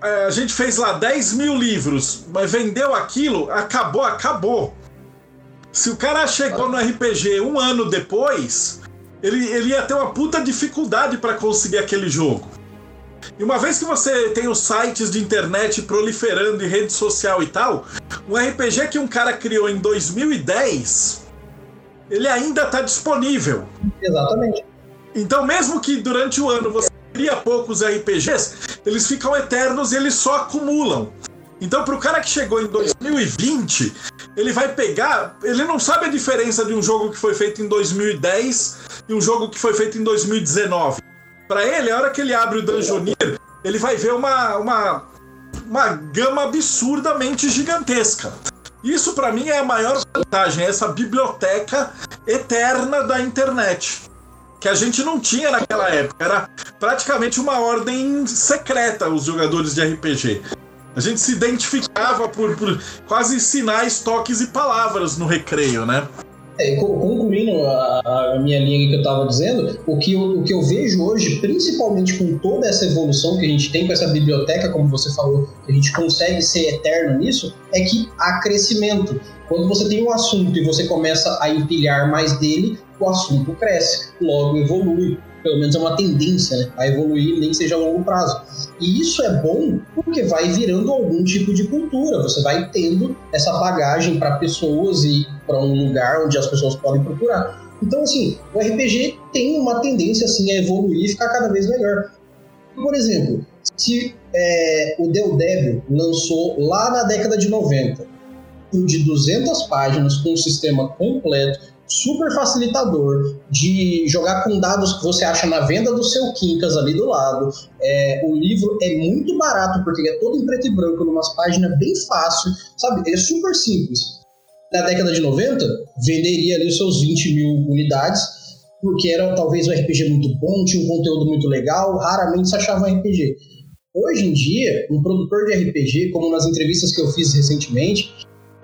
S2: é, a gente fez lá 10 mil livros, mas vendeu aquilo, acabou, acabou. Se o cara chegou no RPG um ano depois, ele, ele ia ter uma puta dificuldade para conseguir aquele jogo. E uma vez que você tem os sites de internet proliferando e rede social e tal, um RPG que um cara criou em 2010, ele ainda está disponível.
S1: Exatamente.
S2: Então, mesmo que durante o ano você cria poucos RPGs, eles ficam eternos e eles só acumulam. Então, para o cara que chegou em 2020, ele vai pegar. Ele não sabe a diferença de um jogo que foi feito em 2010 e um jogo que foi feito em 2019. Para ele, a hora que ele abre o Dungeoneer, ele vai ver uma, uma, uma gama absurdamente gigantesca. Isso para mim é a maior vantagem, essa biblioteca eterna da internet. Que a gente não tinha naquela época. Era praticamente uma ordem secreta os jogadores de RPG. A gente se identificava por, por quase sinais, toques e palavras no recreio, né?
S1: É, concluindo a, a, minha linha que eu estava dizendo, o que, eu, o que eu vejo hoje, principalmente com toda essa evolução que a gente tem com essa biblioteca, como você falou, que a gente consegue ser eterno nisso, é que há crescimento. Quando você tem um assunto e você começa a empilhar mais dele, o assunto cresce, logo evolui pelo menos é uma tendência né, a evoluir, nem que seja a longo prazo. E isso é bom porque vai virando algum tipo de cultura, você vai tendo essa bagagem para pessoas e para um lugar onde as pessoas podem procurar. Então, assim, o RPG tem uma tendência assim, a evoluir e ficar cada vez melhor. Por exemplo, se é, o Del Devil lançou lá na década de 90 um de 200 páginas com um sistema completo, super facilitador de jogar com dados que você acha na venda do seu Quincas ali do lado. É, o livro é muito barato porque é todo em preto e branco, numa páginas bem fácil, sabe? Ele é super simples. Na década de 90, venderia ali os seus 20 mil unidades, porque era talvez um RPG muito bom, tinha um conteúdo muito legal, raramente se achava um RPG. Hoje em dia, um produtor de RPG, como nas entrevistas que eu fiz recentemente,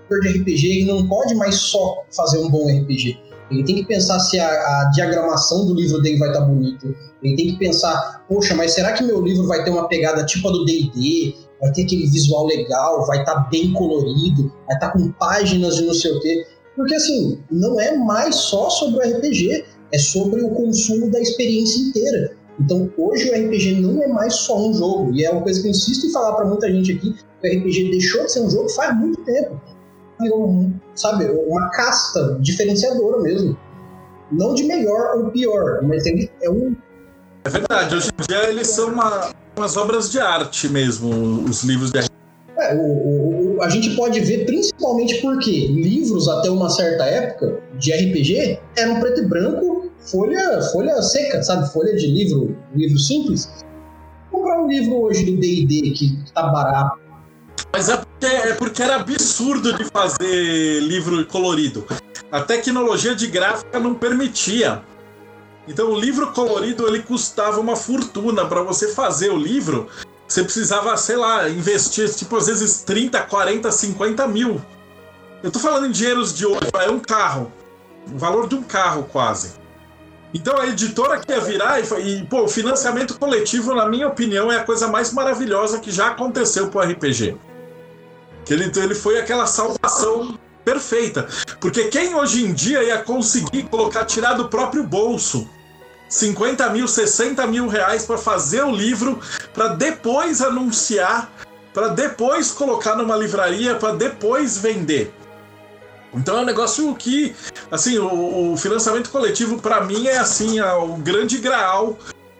S1: de RPG ele não pode mais só fazer um bom RPG. Ele tem que pensar se a, a diagramação do livro dele vai estar tá bonito. Ele tem que pensar, poxa, mas será que meu livro vai ter uma pegada tipo a do D&D? Vai ter aquele visual legal, vai estar tá bem colorido, vai estar tá com páginas de não sei o quê. Porque assim, não é mais só sobre o RPG, é sobre o consumo da experiência inteira. Então, hoje o RPG não é mais só um jogo, e é uma coisa que eu insisto em falar para muita gente aqui, que o RPG deixou de ser um jogo faz muito tempo sabe, uma casta diferenciadora mesmo. Não de melhor ou pior, mas tem, é um.
S2: É verdade, hoje em dia eles são uma. as obras de arte mesmo, os livros de
S1: é, o, o, a gente pode ver principalmente porque livros até uma certa época de RPG eram preto e branco, folha, folha seca, sabe? Folha de livro, livro simples. Comprar um livro hoje do D&D que tá barato.
S2: Mas é porque, é porque era absurdo de fazer livro colorido. A tecnologia de gráfica não permitia. Então o livro colorido ele custava uma fortuna para você fazer o livro. Você precisava, sei lá, investir tipo às vezes 30, 40, 50 mil. Eu tô falando em dinheiros de hoje, é um carro. O valor de um carro quase. Então a editora que ia virar e, e pô, o financiamento coletivo, na minha opinião, é a coisa mais maravilhosa que já aconteceu pro RPG. Que ele, ele foi aquela salvação perfeita. Porque quem hoje em dia ia conseguir colocar, tirar do próprio bolso 50 mil, 60 mil reais para fazer o livro, para depois anunciar, para depois colocar numa livraria, para depois vender. Então é um negócio que, assim, o, o financiamento coletivo para mim é assim é o grande graal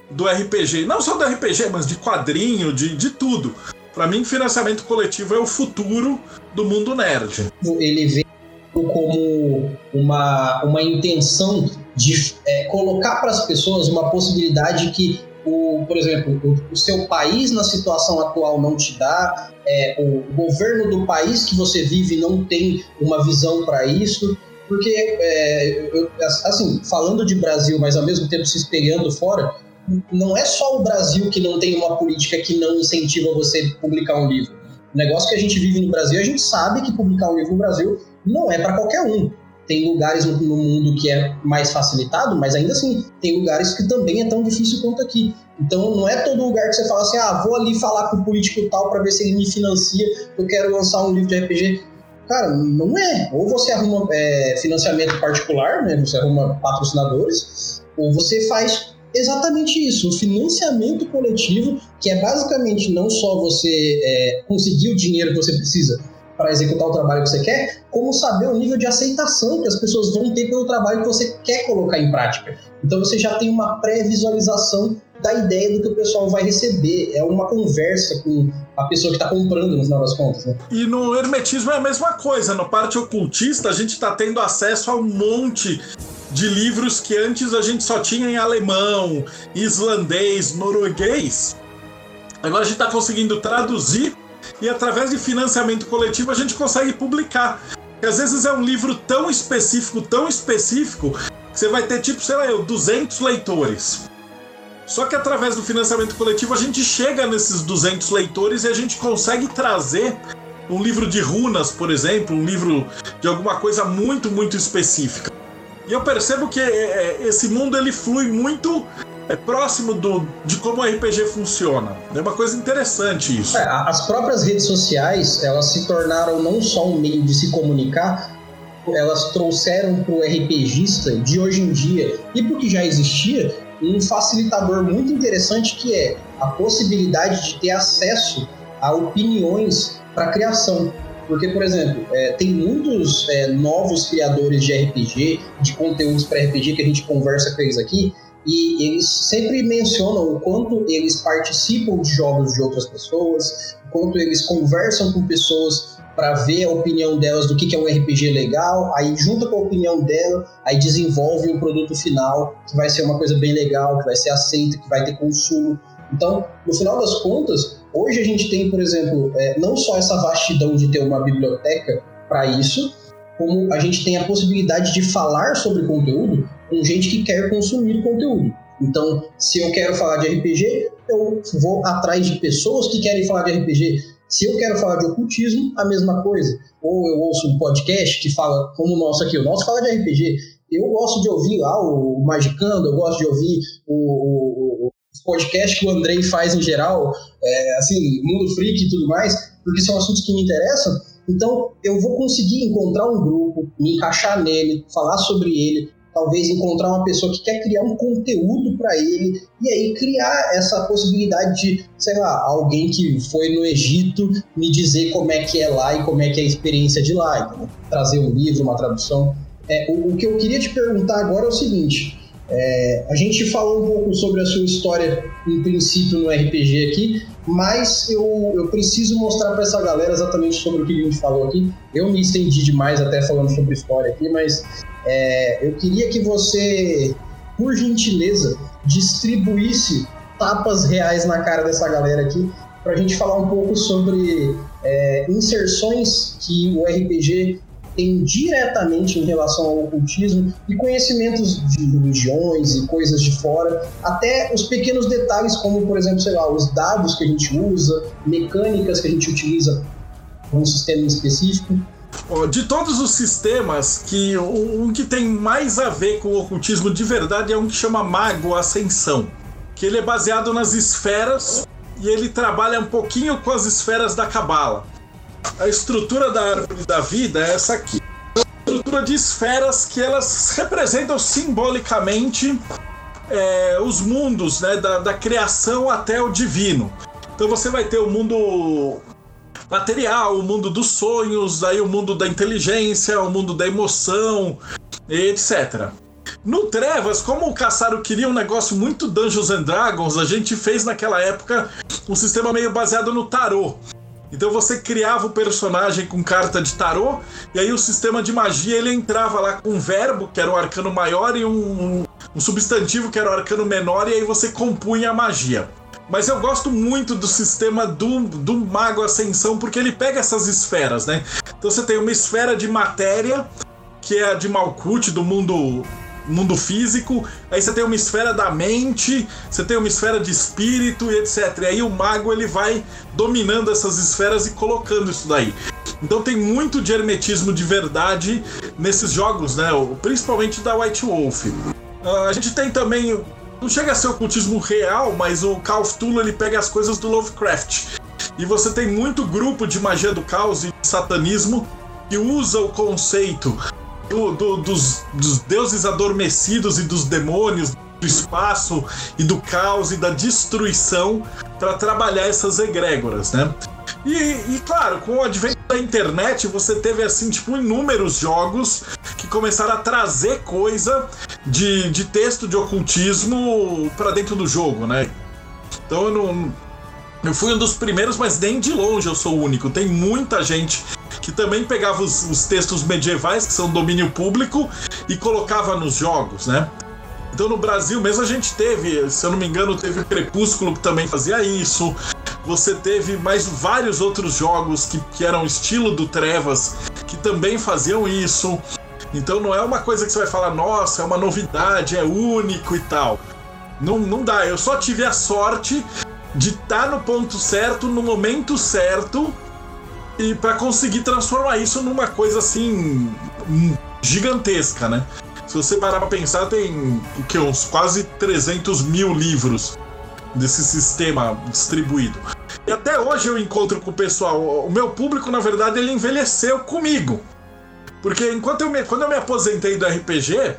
S2: do RPG, não só do RPG, mas de quadrinho, de, de tudo. Para mim, financiamento coletivo é o futuro do mundo nerd.
S1: Ele vê como uma, uma intenção de é, colocar para as pessoas uma possibilidade que, o, por exemplo, o, o, seu país na situação atual não te dá, é, o governo do país que você vive não tem uma visão para isso. Porque, é, eu, assim, falando de Brasil, mas ao mesmo tempo se espelhando fora, não é só o Brasil que não tem uma política que não incentiva você publicar um livro. O negócio que a gente vive no Brasil, a gente sabe que publicar um livro no Brasil não é para qualquer um. Tem lugares no, no, mundo que é mais facilitado, mas ainda assim, tem lugares que também é tão difícil quanto aqui. Então, não é todo lugar que você fala assim, ah, vou ali falar com o político tal para ver se ele me financia, eu quero lançar um livro de RPG. Cara, não é. Ou você arruma é, financiamento particular, né? Você arruma patrocinadores, ou você faz exatamente isso, o financiamento coletivo, que é basicamente não só você é, conseguir o dinheiro que você precisa, para executar o trabalho que você quer, como saber o nível de aceitação que as pessoas vão ter pelo trabalho que você quer colocar em prática. Então você já tem uma pré-visualização da ideia do que o pessoal vai receber. É uma conversa com a pessoa que está comprando, no final das contas. Né?
S2: E no hermetismo é a mesma coisa. No parte ocultista, a gente está tendo acesso a um monte de livros que antes a gente só tinha em alemão, islandês, norueguês. Agora a gente está conseguindo traduzir e através de financiamento coletivo a gente consegue publicar. E às vezes é um livro tão específico, tão específico, que você vai ter tipo, sei lá, 200 leitores. Só que através do financiamento coletivo a gente chega nesses 200 leitores e a gente consegue trazer um livro de runas, por exemplo, um livro de alguma coisa muito, muito específica. E eu percebo que é, é, esse mundo ele flui muito é próximo do, de como o RPG funciona. É uma coisa interessante isso.
S1: É, as próprias redes sociais, elas se tornaram não só um meio de se comunicar, elas trouxeram para o RPGista de hoje em dia, e porque já existia, um facilitador muito interessante que é a possibilidade de ter acesso a opiniões para criação. Porque, por exemplo, é, tem muitos é, novos criadores de RPG, de conteúdos para RPG que a gente conversa com eles aqui, e eles sempre mencionam o quanto eles participam de jogos de outras pessoas, o quanto eles conversam com pessoas para ver a opinião delas do que é um RPG legal, aí junta com a opinião dela, aí desenvolve um produto final que vai ser uma coisa bem legal, que vai ser aceita, que vai ter consumo. Então, no final das contas, hoje a gente tem, por exemplo, é, não só essa vastidão de ter uma biblioteca para isso, como a gente tem a possibilidade de falar sobre conteúdo com gente que quer consumir conteúdo. Então, se eu quero falar de RPG, eu vou atrás de pessoas que querem falar de RPG. Se eu quero falar de ocultismo, a mesma coisa. Ou eu ouço um podcast que fala, como o nosso aqui, o nosso fala de RPG. Eu gosto de ouvir lá o Magicando, eu gosto de ouvir o, o, o podcast que o Andrei faz em geral, é, assim, Mundo Freak e tudo mais, porque são assuntos que me interessam. Então, eu vou conseguir encontrar um grupo, me encaixar nele, falar sobre ele, talvez encontrar uma pessoa que quer criar um conteúdo para ele e aí criar essa possibilidade de, sei lá, alguém que foi no Egito me dizer como é que é lá e como é que é a experiência de lá, então, trazer um livro, uma tradução. É, o, o, que eu queria te perguntar agora é o seguinte: É, a gente falou um pouco sobre a sua história, em princípio, no RPG aqui, mas eu, eu preciso mostrar para essa galera exatamente sobre o que a gente falou aqui. Eu me estendi demais até falando sobre história aqui, mas é, eu queria que você, por gentileza, distribuísse tapas reais na cara dessa galera aqui, para a gente falar um pouco sobre é, inserções que o RPG tem diretamente em relação ao ocultismo e conhecimentos de religiões e coisas de fora, até os pequenos detalhes, como, por exemplo, sei lá, os dados que a gente usa, mecânicas que a gente utiliza um sistema específico.
S2: De todos os sistemas, que um que tem mais a ver com o ocultismo de verdade é um que chama Mago Ascensão, que ele é baseado nas esferas e ele trabalha um pouquinho com as esferas da Cabala. A estrutura da árvore da vida é essa aqui. estrutura de esferas que elas representam simbolicamente é, os mundos, né, da, da criação até o divino. Então você vai ter o mundo material, o mundo dos sonhos, aí o mundo da inteligência, o mundo da emoção, etc. No Trevas, como o Caçaro queria um negócio muito Dungeons and Dragons, a gente fez naquela época um sistema meio baseado no tarô. Então você criava o personagem com carta de tarô, e aí o sistema de magia ele entrava lá com um verbo, que era o arcano maior, e um, um substantivo, que era o arcano menor, e aí você compunha a magia. Mas eu gosto muito do sistema do, do Mago Ascensão, porque ele pega essas esferas, né? Então você tem uma esfera de matéria, que é a de Malkuth, do mundo mundo físico, aí você tem uma esfera da mente, você tem uma esfera de espírito e etc. E aí o mago ele vai dominando essas esferas e colocando isso daí. Então tem muito de hermetismo de verdade nesses jogos, né? Principalmente da White Wolf. Uh, a gente tem também. Não chega a ser ocultismo real, mas o Call of Cthulhu ele pega as coisas do Lovecraft. E você tem muito grupo de magia do caos e satanismo que usa o conceito do, do, dos, dos deuses adormecidos e dos demônios, do espaço e do caos e da destruição para trabalhar essas egrégoras, né? E, e, claro, com o advento da internet, você teve assim, tipo, inúmeros jogos que começaram a trazer coisa de, de texto de ocultismo para dentro do jogo, né? Então eu não. Eu fui um dos primeiros, mas nem de longe eu sou o único. Tem muita gente que também pegava os, os textos medievais, que são domínio público, e colocava nos jogos, né? Então no Brasil mesmo a gente teve, se eu não me engano, teve Crepúsculo que também fazia isso. Você teve mais vários outros jogos que, que eram estilo do Trevas que também faziam isso. Então não é uma coisa que você vai falar, nossa, é uma novidade, é único e tal. Não, não dá. Eu só tive a sorte de estar tá no ponto certo, no momento certo, e para conseguir transformar isso numa coisa assim gigantesca, né? Se você parar pra pensar, tem o que, uns quase 300 mil livros desse sistema distribuído. E até hoje eu encontro com o pessoal. O meu público, na verdade, ele envelheceu comigo. Porque enquanto eu me, quando eu me aposentei do RPG,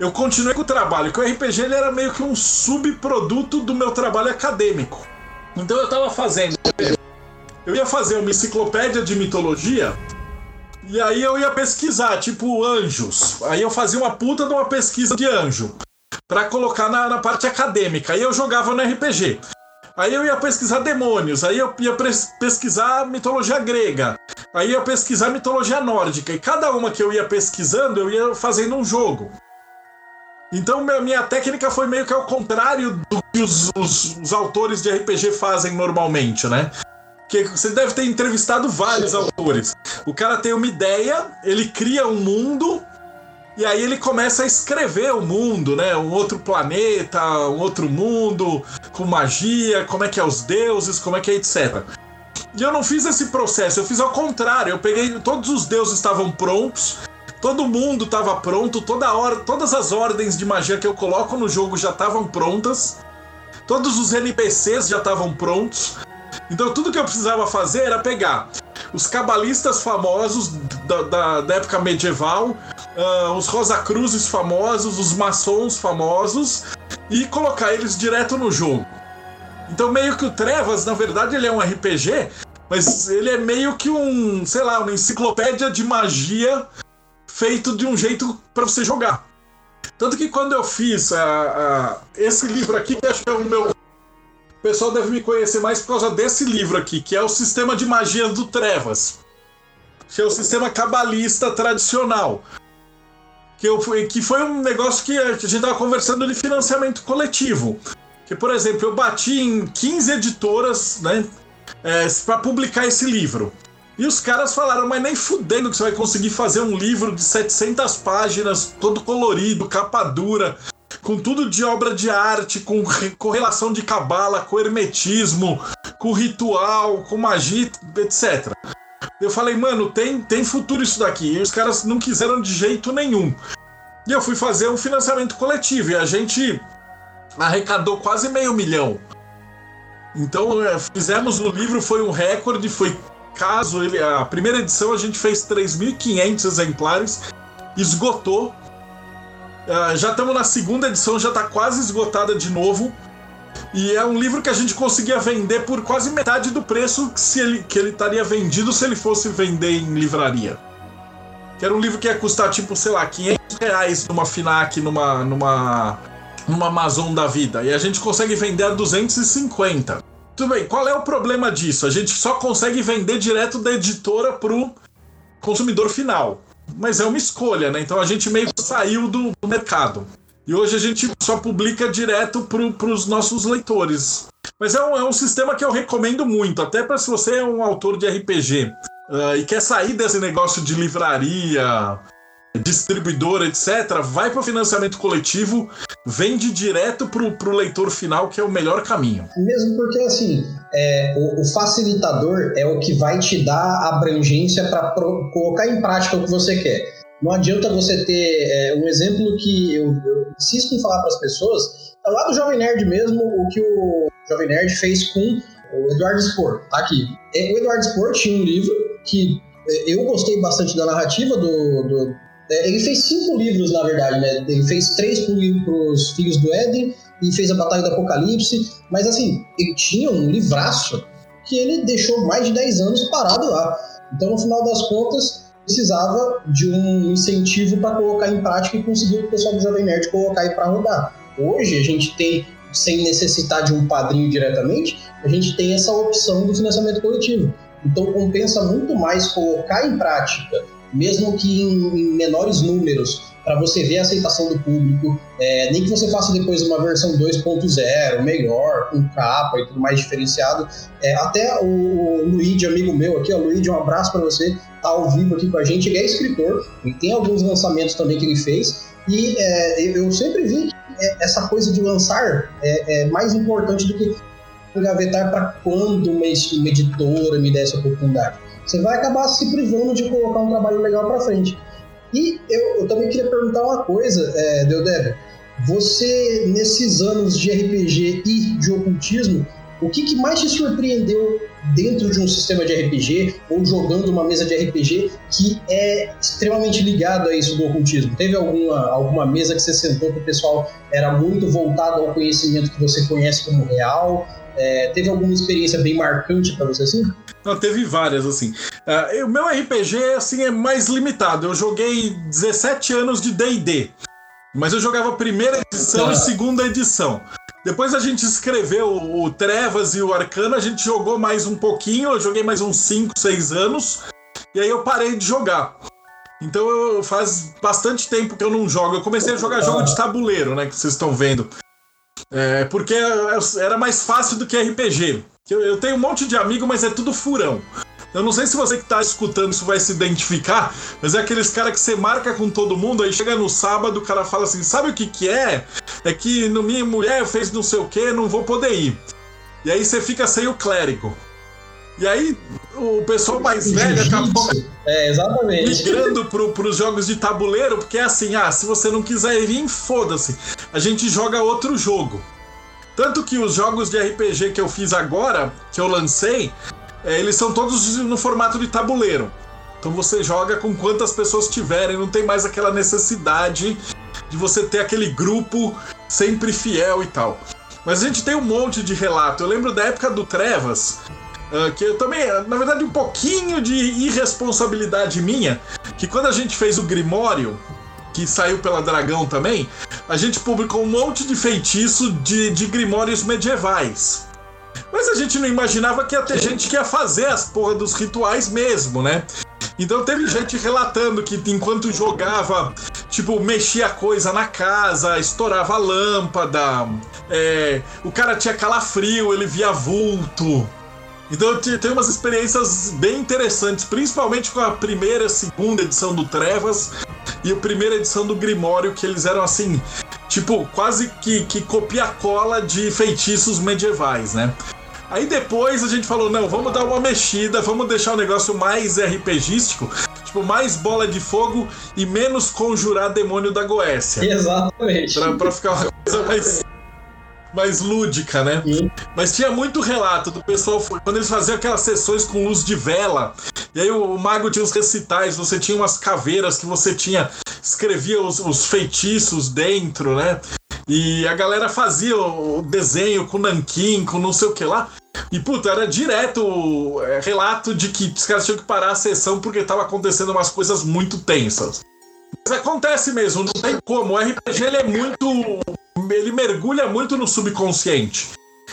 S2: eu continuei com o trabalho. Que o RPG ele era meio que um subproduto do meu trabalho acadêmico. Então eu tava fazendo eu ia fazer uma enciclopédia de mitologia e aí eu ia pesquisar, tipo, anjos. Aí eu fazia uma puta de uma pesquisa de anjo para colocar na, na, parte acadêmica. Aí eu jogava no RPG. Aí eu ia pesquisar demônios, aí eu ia pesquisar mitologia grega, aí eu ia pesquisar mitologia nórdica, e cada uma que eu ia pesquisando, eu ia fazendo um jogo. Então minha técnica foi meio que ao contrário do que os, os, os autores de RPG fazem normalmente, né? Que você deve ter entrevistado vários autores. O cara tem uma ideia, ele cria um mundo e aí ele começa a escrever o mundo, né? Um outro planeta, um outro mundo com magia, como é que é os deuses, como é que é etc. E eu não fiz esse processo, eu fiz ao contrário. Eu peguei todos os deuses estavam prontos, todo mundo estava pronto, toda hora, todas as ordens de magia que eu coloco no jogo já estavam prontas. Todos os NPCs já estavam prontos. Então tudo que eu precisava fazer era pegar os cabalistas famosos da, da, da época medieval, uh, os Rosacruzes famosos, os maçons famosos e colocar eles direto no jogo. Então meio que o Trevas, na verdade, ele é um RPG, mas ele é meio que um, sei lá, uma enciclopédia de magia feito de um jeito para você jogar. Tanto que quando eu fiz a, a, esse livro aqui, que acho que é o meu. Pessoal deve me conhecer mais por causa desse livro aqui, que é o Sistema de Magias do Trevas. Que é o sistema cabalista tradicional. Que, eu, que foi um negócio que a gente estava conversando de financiamento coletivo. Que, por exemplo, eu bati em 15 editoras né, é, para publicar esse livro. E os caras falaram, mas nem fudendo que você vai conseguir fazer um livro de 700 páginas, todo colorido, capa dura, com tudo de obra de arte, com correlação de cabala, com hermetismo, com ritual, com magia, etc. Eu falei, mano, tem, tem futuro isso daqui. E os caras não quiseram de jeito nenhum. E eu fui fazer um financiamento coletivo e a gente arrecadou quase meio milhão. Então, é, fizemos o livro, foi um recorde, foi caso ele. A primeira edição a gente fez 3.500 exemplares, esgotou. Uh, já estamos na segunda edição, já está quase esgotada de novo. E é um livro que a gente conseguia vender por quase metade do preço que, se ele, que ele estaria vendido se ele fosse vender em livraria. Que era um livro que ia custar, tipo, sei lá, 500 reais numa FINAC, numa, numa, numa Amazon da vida. E a gente consegue vender a 250. Tudo bem, qual é o problema disso? A gente só consegue vender direto da editora pro consumidor final. Mas é uma escolha, né? Então a gente meio que saiu do, do mercado. E hoje a gente só publica direto para os nossos leitores. Mas é um, é um sistema que eu recomendo muito, até para se você é um autor de RPG uh, e quer sair desse negócio de livraria, distribuidora, etc., vai para o financiamento coletivo, vende direto para o leitor final, que é o melhor caminho.
S1: Mesmo porque, assim, é, o, o, facilitador é o que vai te dar abrangência para colocar em prática o que você quer. Não adianta você ter é, um exemplo que eu, eu insisto em falar para as pessoas, é lá do Jovem Nerd mesmo, o que o Jovem Nerd fez com o Eduardo Spor, tá aqui. É, o Eduardo Spor tinha um livro que é, eu gostei bastante da narrativa do, do ele fez cinco livros, na verdade, né? Ele fez três para os Filhos do Éden e fez a Batalha do Apocalipse. Mas, assim, ele tinha um livraço que ele deixou mais de 10 anos parado lá. Então, no final das contas, precisava de um incentivo para colocar em prática e conseguir o pessoal do Jovem Nerd colocar aí para rodar. Hoje, a gente tem, sem necessitar de um padrinho diretamente, a gente tem essa opção do financiamento coletivo. Então, compensa muito mais colocar em prática mesmo que em, em menores números, para você ver a aceitação do público. É, nem que você faça depois uma versão 2.0, melhor, com capa e tudo mais diferenciado. É, até o, o Luigi, amigo meu aqui, ó, Luigi, um abraço para você, tá ao vivo aqui com a gente. Ele é escritor, tem alguns lançamentos também que ele fez. E é, eu sempre vi é, essa coisa de lançar é, é mais importante do que engavetar para quando uma, uma editora me der essa oportunidade. Você vai acabar se privando de colocar um trabalho legal para frente. E eu, eu, também queria perguntar uma coisa, é, Deodébio. Você, nesses anos de RPG e de ocultismo, o que, que, mais te surpreendeu dentro de um sistema de RPG ou jogando uma mesa de RPG que é extremamente ligado a isso do ocultismo? Teve alguma, alguma mesa que você sentou que o pessoal era muito voltado ao conhecimento que você conhece como real? É, teve alguma experiência bem marcante para você assim?
S2: Não, teve várias, assim. Uh, o meu RPG, assim, é mais limitado. Eu joguei 17 anos de D&D. Mas eu jogava primeira edição e segunda edição. Depois a gente escreveu o Trevas e o Arcano, a gente jogou mais um pouquinho, eu joguei mais uns 5, 6 anos, e aí eu parei de jogar. Então eu, faz bastante tempo que eu não jogo. Eu comecei a jogar jogo de tabuleiro, né? Que vocês estão vendo. É, porque era mais fácil do que RPG. Eu, tenho um monte de amigo, mas é tudo furão. Eu não sei se você que tá escutando isso vai se identificar, mas é aqueles cara que você marca com todo mundo, aí chega no sábado, o cara fala assim: sabe o que que é? É que no minha mulher fez não sei o que, não vou poder ir. E aí você fica sem o clérigo. E aí o pessoal mais velho acabou
S1: é, exatamente.
S2: migrando pro, pros jogos de tabuleiro, porque é assim, ah, se você não quiser vir, foda-se. A gente joga outro jogo. Tanto que os jogos de RPG que eu fiz agora, que eu lancei, é, eles são todos no formato de tabuleiro. Então você joga com quantas pessoas tiverem, não tem mais aquela necessidade de você ter aquele grupo sempre fiel e tal. Mas a gente tem um monte de relato. Eu lembro da época do Trevas, uh, que eu também, na verdade, um pouquinho de irresponsabilidade minha, que quando a gente fez o Grimório, que saiu pela Dragão também, a gente publicou um monte de feitiço de, de grimórios medievais. Mas a gente não imaginava que ia ter gente que ia fazer as porra dos rituais mesmo, né? Então teve gente relatando que enquanto jogava, tipo, mexia coisa na casa, estourava a lâmpada, é, o cara tinha calafrio, ele via vulto. Então tem umas experiências bem interessantes, principalmente com a primeira e segunda edição do Trevas e a primeira edição do Grimório, que eles eram assim, tipo, quase que, que copia-cola de feitiços medievais, né? Aí depois a gente falou, não, vamos dar uma mexida, vamos deixar o negócio mais RPGístico, tipo, mais bola de fogo e menos conjurar demônio da Goécia.
S1: Exatamente.
S2: Pra, pra ficar uma coisa mais mais lúdica, né? Sim. Mas tinha muito relato do pessoal quando eles faziam aquelas sessões com luz de vela. E aí o, mago tinha os recitais, você tinha umas caveiras que você tinha escrevia os, os feitiços dentro, né? E a galera fazia o desenho com nanquim, com não sei o que lá. E, puta, era direto é, relato de que os caras tinham que parar a sessão porque tava acontecendo umas coisas muito tensas. Mas acontece mesmo, não tem como. O RPG ele é muito. Ele mergulha muito no subconsciente.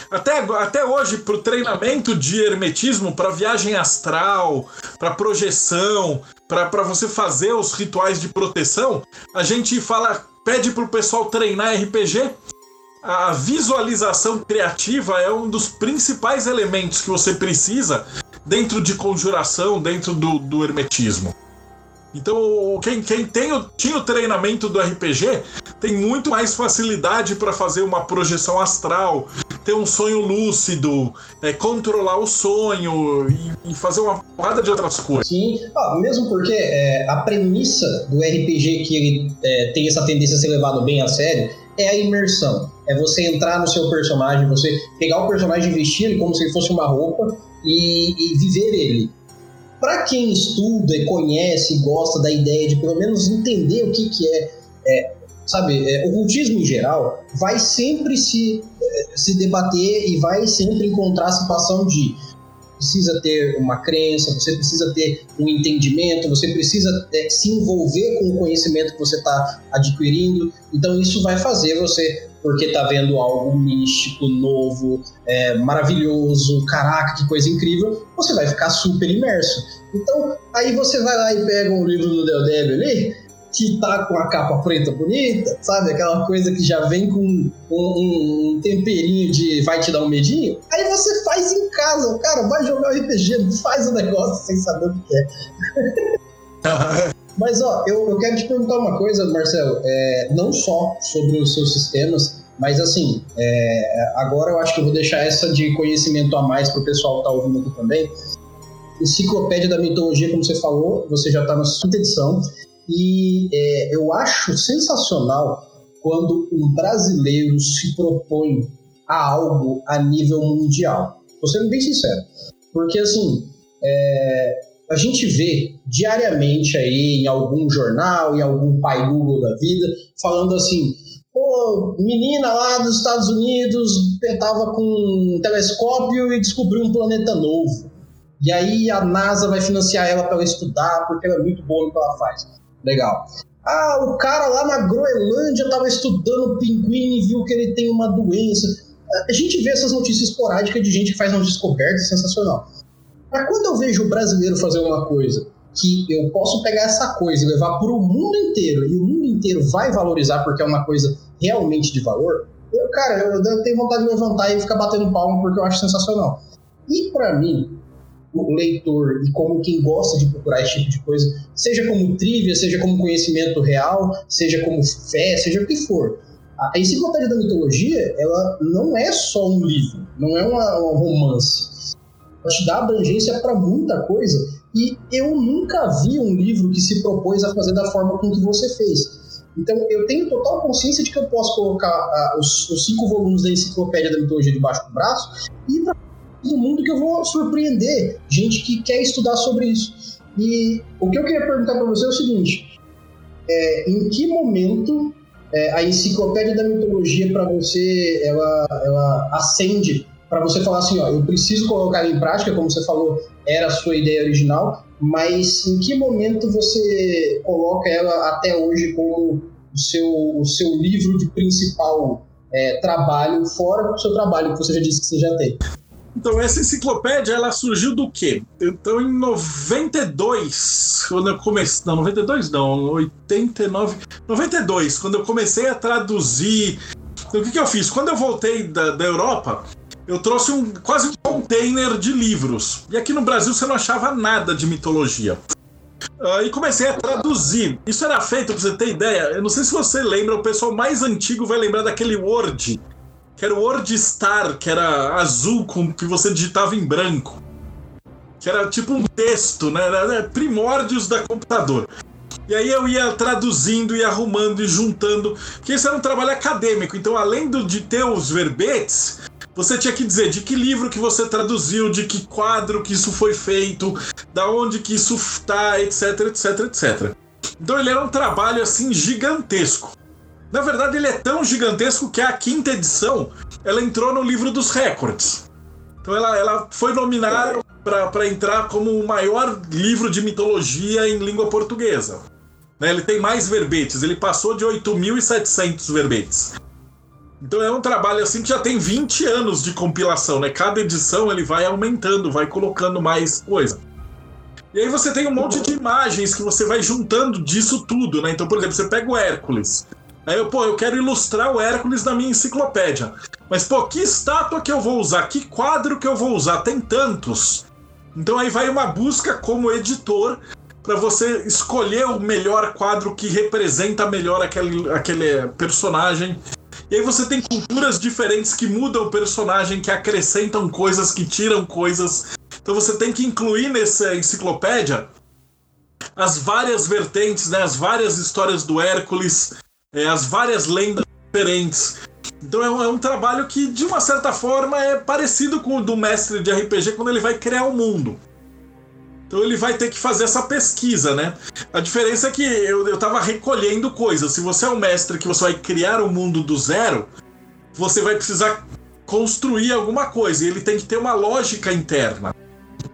S2: Até, até hoje, para o treinamento de hermetismo, para viagem astral, para projeção, para você fazer os rituais de proteção, a gente fala, pede para o pessoal treinar RPG a visualização criativa é um dos principais elementos que você precisa dentro de conjuração, dentro do, do hermetismo. Então, quem, quem tem o, tinha o treinamento do RPG tem muito mais facilidade para fazer uma projeção astral, ter um sonho lúcido, é, controlar o sonho e, e, fazer uma porrada de outras coisas.
S1: Sim, ah, mesmo porque é, a premissa do RPG que ele é, tem essa tendência a ser levado bem a sério é a imersão. É você entrar no seu personagem, você pegar o personagem e vestir ele como se ele fosse uma roupa e, e viver ele. Para quem estuda e conhece e gosta da ideia de pelo menos entender o que, que é, é sabe, é, o cultismo em geral vai sempre se, é, se debater e vai sempre encontrar a situação de precisa ter uma crença, você precisa ter um entendimento, você precisa é, se envolver com o conhecimento que você está adquirindo. Então isso vai fazer você, porque está vendo algo místico, novo, é, maravilhoso, caraca, que coisa incrível, você vai ficar super imerso. Então aí você vai lá e pega um livro do Del ali que tá com a capa preta bonita, sabe? Aquela coisa que já vem com um, um, um, temperinho de vai te dar um medinho. Aí você faz em casa, cara, vai jogar RPG, faz o negócio sem saber o que é. Mas ó, eu, eu, quero te perguntar uma coisa, Marcelo, é, não só sobre os seus sistemas, mas assim, é, agora eu acho que eu vou deixar essa de conhecimento a mais pro pessoal que tá ouvindo aqui também. Enciclopédia da Mitologia, como você falou, você já está na sua edição. E é, eu acho sensacional quando um brasileiro se propõe a algo a nível mundial. Vou sendo bem sincero. Porque, assim, é, a gente vê diariamente aí em algum jornal, em algum pai Google da vida, falando assim: pô, menina lá dos Estados Unidos tentava com um telescópio e descobriu um planeta novo. E aí a NASA vai financiar ela para ela estudar, porque ela é muito boa no que ela faz. Legal. Ah, o cara lá na Groenlândia estava estudando o pinguim e viu que ele tem uma doença. A gente vê essas notícias esporádicas de gente que faz uma descoberta sensacional. Mas quando eu vejo o brasileiro fazer uma coisa que eu posso pegar essa coisa e levar para o mundo inteiro e o mundo inteiro vai valorizar porque é uma coisa realmente de valor, eu, cara, eu tenho vontade de levantar e ficar batendo palmo porque eu acho sensacional. E para mim, o leitor e como quem gosta de procurar esse tipo de coisa, seja como trivia, seja como conhecimento real, seja como fé, seja o que for. A Enciclopédia da Mitologia, ela não é só um livro, não é uma, um romance. Te dá abrangência para muita coisa e eu nunca vi um livro que se propôs a fazer da forma com que você fez. Então, eu tenho total consciência de que eu posso colocar uh, os, os, cinco volumes da Enciclopédia da Mitologia debaixo do braço e para do mundo que eu vou surpreender gente que quer estudar sobre isso. E o que eu queria perguntar para você é o seguinte: é, em que momento é, a enciclopédia da mitologia para você ela, ela acende para você falar assim, ó, eu preciso colocar em prática, como você falou, era a sua ideia original, mas em que momento você coloca ela até hoje como o seu, o seu livro de principal é, trabalho, fora do seu trabalho, que você já disse que você já tem?
S2: Então, essa enciclopédia, ela surgiu do quê? Então, em 92, quando eu comecei... Não, 92 não, 89... 92, quando eu comecei a traduzir... Então, o que, que eu fiz? Quando eu voltei da, da Europa, eu trouxe um quase um container de livros. E aqui no Brasil você não achava nada de mitologia. Uh, e comecei a traduzir. Isso era feito, pra você ter ideia, eu não sei se você lembra, o pessoal mais antigo vai lembrar daquele Word que era o Word Star, que era azul com que você digitava em branco. Que era tipo um texto, né? Era né, primórdios da computador. E aí eu ia traduzindo e arrumando e juntando, que isso era um trabalho acadêmico. Então, além de ter os verbetes, você tinha que dizer de que livro que você traduziu, de que quadro que isso foi feito, da onde que isso está, etc, etc, etc. Então ele era um trabalho assim gigantesco. Na verdade, ele é tão gigantesco que a quinta edição ela entrou no livro dos recordes. Então ela, ela foi nominada para entrar como o maior livro de mitologia em língua portuguesa. Né? Ele tem mais verbetes, ele passou de 8.700 verbetes. Então é um trabalho assim que já tem 20 anos de compilação, né? Cada edição ele vai aumentando, vai colocando mais coisa. E aí você tem um monte de imagens que você vai juntando disso tudo, né? Então, por exemplo, você pega o Hércules. Aí eu, pô, eu quero ilustrar o Hércules na minha enciclopédia. Mas, pô, que estátua que eu vou usar? Que quadro que eu vou usar? Tem tantos. Então aí vai uma busca como editor para você escolher o melhor quadro que representa melhor aquele, aquele personagem. E aí você tem culturas diferentes que mudam o personagem, que acrescentam coisas, que tiram coisas. Então você tem que incluir nessa enciclopédia as várias vertentes, né, as várias histórias do Hércules, é, as várias lendas diferentes. Então é um, é um, trabalho que, de uma certa forma, é parecido com o do mestre de RPG quando ele vai criar o um mundo. Então ele vai ter que fazer essa pesquisa, né? A diferença é que eu, eu tava recolhendo coisas. Se você é um mestre que você vai criar o um mundo do zero, você vai precisar construir alguma coisa. E ele tem que ter uma lógica interna.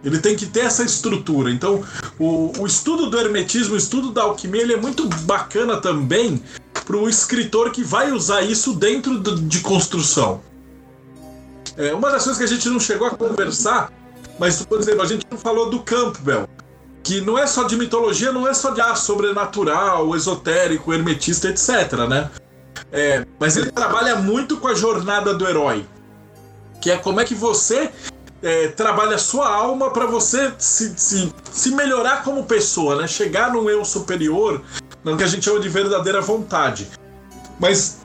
S2: Ele tem que ter essa estrutura. Então, o, o estudo do hermetismo, o estudo da alquimia, ele é muito bacana também para o escritor que vai usar isso dentro do, de construção. É, uma das coisas que a gente não chegou a conversar, mas, por exemplo, a gente não falou do Campbell, que não é só de mitologia, não é só de ah, sobrenatural, esotérico, hermetista, etc, né? É, mas ele trabalha muito com a jornada do herói, que é como é que você é, trabalha a sua alma para você se, se, se melhorar como pessoa, né? Chegar num eu superior no que a gente chama de verdadeira vontade. Mas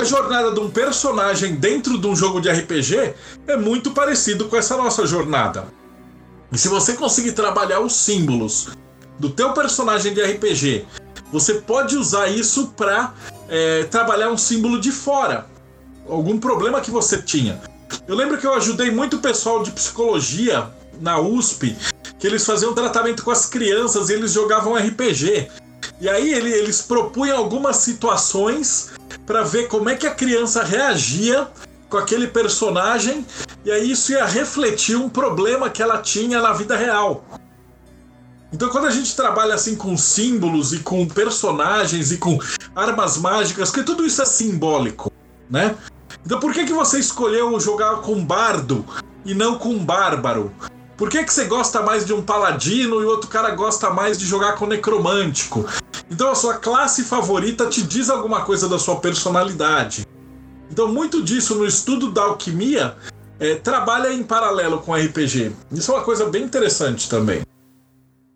S2: a jornada de um personagem dentro de um jogo de RPG é muito parecido com essa nossa jornada. E se você conseguir trabalhar os símbolos do teu personagem de RPG, você pode usar isso para é, trabalhar um símbolo de fora, algum problema que você tinha. Eu lembro que eu ajudei muito o pessoal de psicologia na USP, que eles faziam tratamento com as crianças e eles jogavam RPG. E aí ele, eles propunham algumas situações para ver como é que a criança reagia com aquele personagem e aí isso ia refletir um problema que ela tinha na vida real. Então quando a gente trabalha assim com símbolos e com personagens e com armas mágicas, porque tudo isso é simbólico, né? Então por que que você escolheu jogar com bardo e não com bárbaro? Por que, que você gosta mais de um paladino e outro cara gosta mais de jogar com necromântico? Então a sua classe favorita te diz alguma coisa da sua personalidade. Então muito disso no estudo da alquimia é, trabalha em paralelo com RPG. Isso é uma coisa bem interessante também.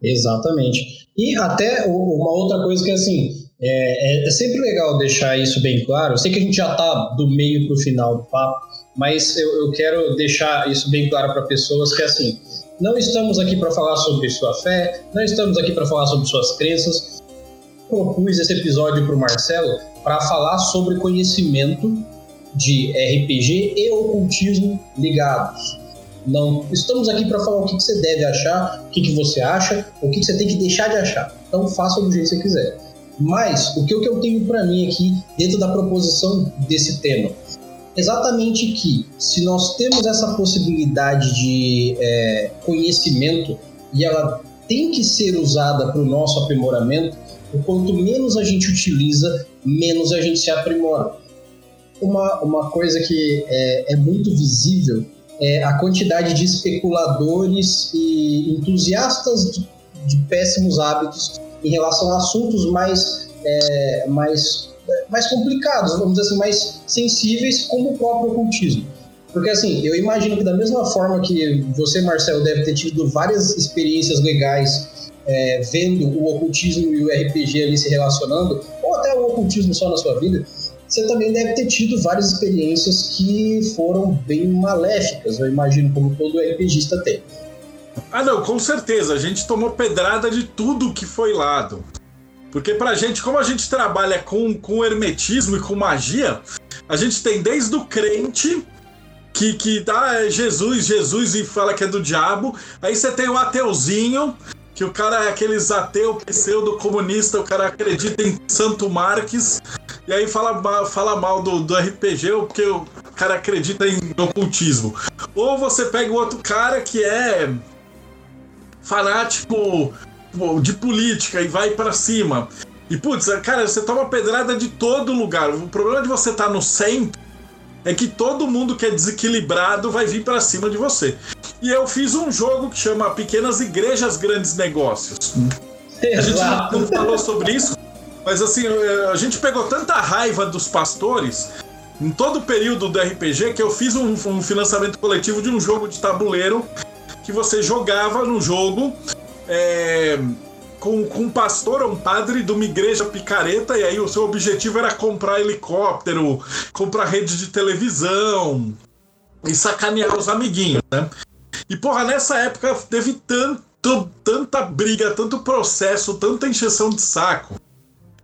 S1: Exatamente. E até uma outra coisa que assim é, é, é sempre legal deixar isso bem claro. Eu sei que a gente já está do meio para o final do papo, mas eu, eu quero deixar isso bem claro para pessoas que assim não estamos aqui para falar sobre sua fé, não estamos aqui para falar sobre suas crenças. Propus esse episódio para o Marcelo para falar sobre conhecimento de RPG e ocultismo ligados. Não estamos aqui para falar o que, que, você deve achar, o que, que você acha, o que, que, você tem que deixar de achar. Então faça do jeito que você quiser. Mas o que eu tenho para mim aqui dentro da proposição desse tema exatamente que se nós temos essa possibilidade de é, conhecimento e ela tem que ser usada para o nosso aprimoramento, o quanto menos a gente utiliza, menos a gente se aprimora. Uma, uma coisa que é, é muito visível é a quantidade de especuladores e entusiastas de, de péssimos hábitos em relação a assuntos mais, é, mais, mais complicados, vamos dizer assim, mais sensíveis, como o próprio ocultismo. Porque assim, eu imagino que da mesma forma que você, Marcelo, deve ter tido várias experiências legais é, vendo o ocultismo e o RPG ali se relacionando, ou até o ocultismo só na sua vida, você também deve ter tido várias experiências que foram bem maléficas, eu imagino, como todo RPGista tem.
S2: Ah, não, com certeza. A gente tomou pedrada de tudo que foi lado. Porque pra gente, como a gente trabalha com, com hermetismo e com magia, a gente tem desde o crente que, que dá é Jesus, Jesus e fala que é do diabo. Aí você tem o ateuzinho, que o cara é aqueles ateu pseudo-comunista, o cara acredita em Santo Marques, e aí fala, fala mal do, do RPG porque o cara acredita em ocultismo. Ou você pega o outro cara que é fanático de política e vai para cima. E putz, cara, você toma pedrada de todo lugar. O problema de você estar tá no centro é que todo mundo que é desequilibrado vai vir para cima de você. E eu fiz um jogo que chama Pequenas Igrejas Grandes Negócios. A gente não falou sobre isso, mas assim, a gente pegou tanta raiva dos pastores em todo o período do RPG que eu fiz um, um financiamento coletivo de um jogo de tabuleiro que você jogava no jogo. É, com, com um pastor ou um padre de uma igreja picareta, e aí o seu objetivo era comprar helicóptero, comprar rede de televisão e sacanear os amiguinhos, né? E porra, nessa época teve tanto, tanta briga, tanto processo, tanta encheção de saco.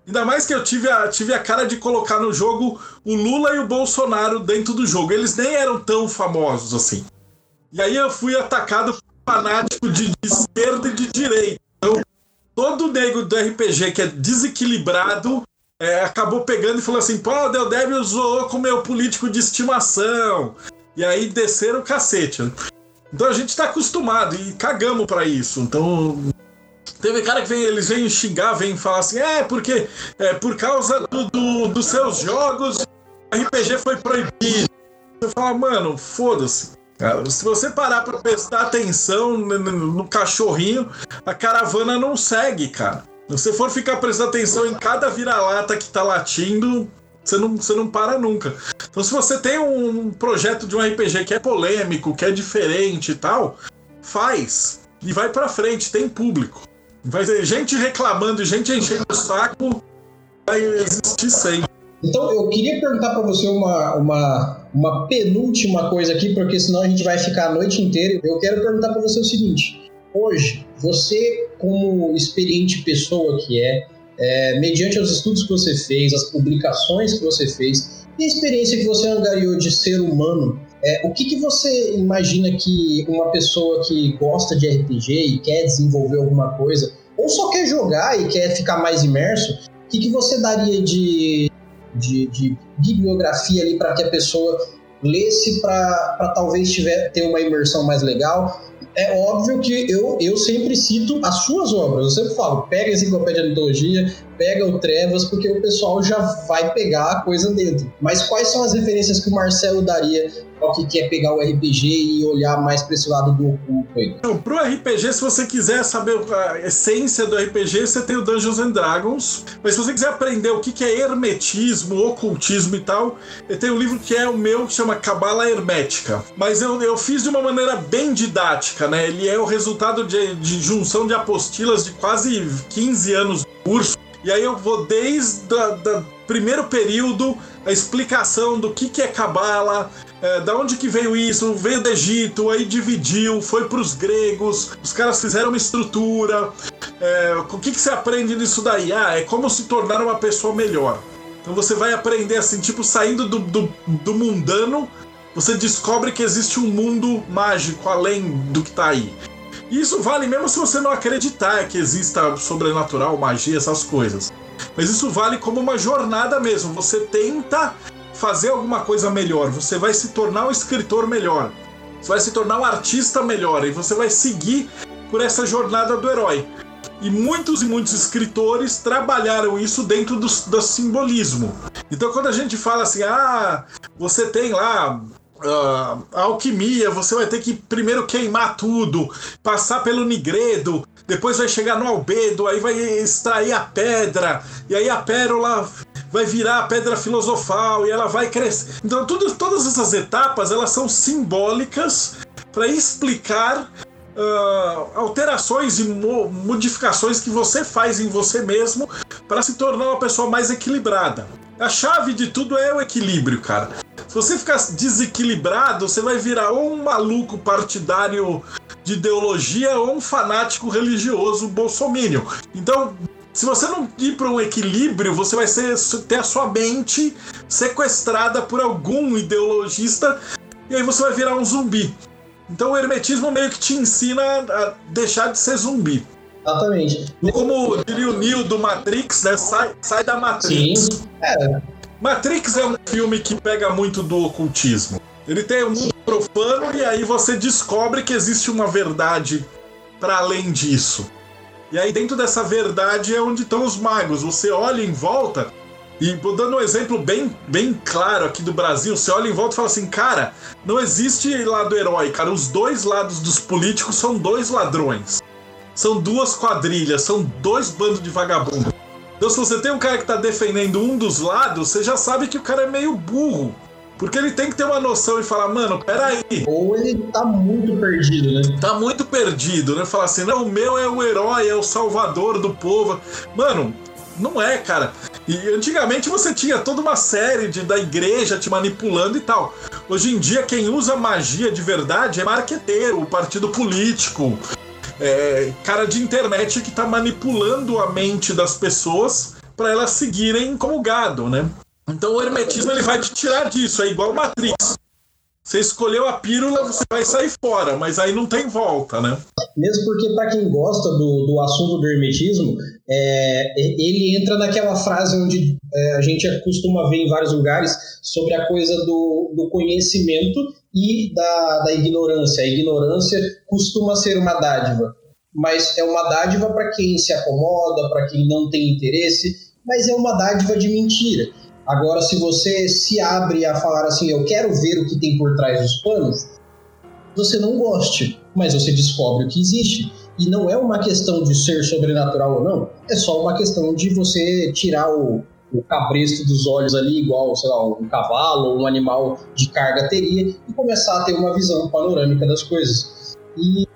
S2: Ainda mais que eu tive a, tive a cara de colocar no jogo o Lula e o Bolsonaro dentro do jogo. Eles nem eram tão famosos assim. E aí eu fui atacado fanático de, esquerda e de direita. Então, todo nego do RPG que é desequilibrado é, acabou pegando e falou assim: pô, Del Debbie zoou com meu político de estimação. E aí desceram o cacete. Então a gente tá acostumado e cagamos para isso. Então. Teve cara que vem, eles vêm xingar, vêm falar assim, é, porque é, por causa do, do, dos seus jogos, RPG foi proibido. Você fala, mano, foda-se. Se você parar para prestar atenção no, cachorrinho, a caravana não segue, cara. Se você for ficar prestando atenção em cada vira-lata que tá latindo, você não, você não para nunca. Então, se você tem um projeto de um RPG que é polêmico, que é diferente e tal, faz. E vai para frente, tem público. Vai ter gente reclamando e gente enchendo o saco, vai existir sempre.
S1: Então, eu queria perguntar para você uma, uma, uma penúltima coisa aqui, porque senão a gente vai ficar a noite inteira. Eu quero perguntar para você o seguinte: hoje, você, como experiente pessoa que é, é, mediante os estudos que você fez, as publicações que você fez, e a experiência que você angariou de ser humano, é, o que, que você imagina que uma pessoa que gosta de RPG e quer desenvolver alguma coisa, ou só quer jogar e quer ficar mais imerso, o que, que você daria de de, de bibliografia ali para que a pessoa lesse para talvez tiver, ter uma imersão mais legal. É óbvio que eu, eu sempre cito as suas obras, eu sempre falo, pega a enciclopédia de antologia, pega o Trevas, porque o pessoal já vai pegar a coisa dentro. Mas quais são as referências que o Marcelo daria ao que quer pegar o RPG e olhar mais para esse lado do oculto aí?
S2: Então, pro RPG, se você quiser saber a essência do RPG, você tem o Dungeons and Dragons. Mas se você quiser aprender o que é hermetismo, ocultismo e tal, eu tenho um livro que é o meu, que chama Cabala Hermética. Mas eu, eu fiz de uma maneira bem didática, né? Ele é o resultado de, de junção de apostilas de quase 15 anos de curso. E aí eu vou desde o primeiro período, a explicação do que, que é Cabala, é, da onde que veio isso? Veio do Egito, aí dividiu, foi para os gregos, os caras fizeram uma estrutura. É, o que, que você aprende nisso daí? Ah, é como se tornar uma pessoa melhor. Então você vai aprender assim, tipo, saindo do, do, do mundano, você descobre que existe um mundo mágico além do que tá aí. Isso vale mesmo se você não acreditar que exista sobrenatural, magia, essas coisas. Mas isso vale como uma jornada mesmo. Você tenta fazer alguma coisa melhor, você vai se tornar um escritor melhor, você vai se tornar um artista melhor e você vai seguir por essa jornada do herói. E muitos e muitos escritores trabalharam isso dentro do, do simbolismo. Então, quando a gente fala assim, ah, você tem lá Uh, alquimia, você vai ter que primeiro queimar tudo, passar pelo nigredo, depois vai chegar no albedo, aí vai extrair a pedra, e aí a pérola vai virar a pedra filosofal e ela vai crescer. Então, tudo, todas essas etapas elas são simbólicas para explicar uh, alterações e mo modificações que você faz em você mesmo para se tornar uma pessoa mais equilibrada. A chave de tudo é o equilíbrio, cara. Se você ficar desequilibrado, você vai virar ou um maluco partidário de ideologia ou um fanático religioso bolsomínio. Então, se você não ir para um equilíbrio, você vai ser, ter a sua mente sequestrada por algum ideologista e aí você vai virar um zumbi. Então o hermetismo meio que te ensina a deixar de ser zumbi.
S1: Exatamente.
S2: Como diria o Neo do Matrix, né? Sai, sai da Matrix. Sim. É. Matrix é um filme que pega muito do ocultismo. Ele tem um mundo profano e aí você descobre que existe uma verdade para além disso. E aí dentro dessa verdade é onde estão os magos. Você olha em volta e dando um exemplo bem, bem claro aqui do Brasil, você olha em volta e fala assim, cara, não existe lado herói, cara. Os dois lados dos políticos são dois ladrões. São duas quadrilhas, são dois bandos de vagabundo. Então, se você tem um cara que tá defendendo um dos lados, você já sabe que o cara é meio burro. Porque ele tem que ter uma noção e falar, mano, peraí.
S1: Ou ele tá muito perdido, né?
S2: Tá muito perdido, né? Falar assim, não, o meu é o herói, é o salvador do povo. Mano, não é, cara. E antigamente você tinha toda uma série de, da igreja te manipulando e tal. Hoje em dia, quem usa magia de verdade é marqueteiro, partido político, é, cara de internet que tá manipulando a mente das pessoas para elas seguirem como gado, né? Então o hermetismo ele vai te tirar disso, é igual Matrix. Você escolheu a pílula, você vai sair fora, mas aí não tem volta, né?
S1: Mesmo porque, para quem gosta do, do assunto do hermetismo, é, ele entra naquela frase onde é, a gente costuma ver em vários lugares sobre a coisa do, do conhecimento e da, da ignorância. A ignorância costuma ser uma dádiva, mas é uma dádiva para quem se acomoda, para quem não tem interesse, mas é uma dádiva de mentira. Agora, se você se abre a falar assim, eu quero ver o que tem por trás dos panos, você não goste, mas você descobre o que existe. E não é uma questão de ser sobrenatural ou não, é só uma questão de você tirar o, o cabresto dos olhos ali, igual, sei lá, um cavalo ou um animal de carga teria, e começar a ter uma visão panorâmica das coisas. E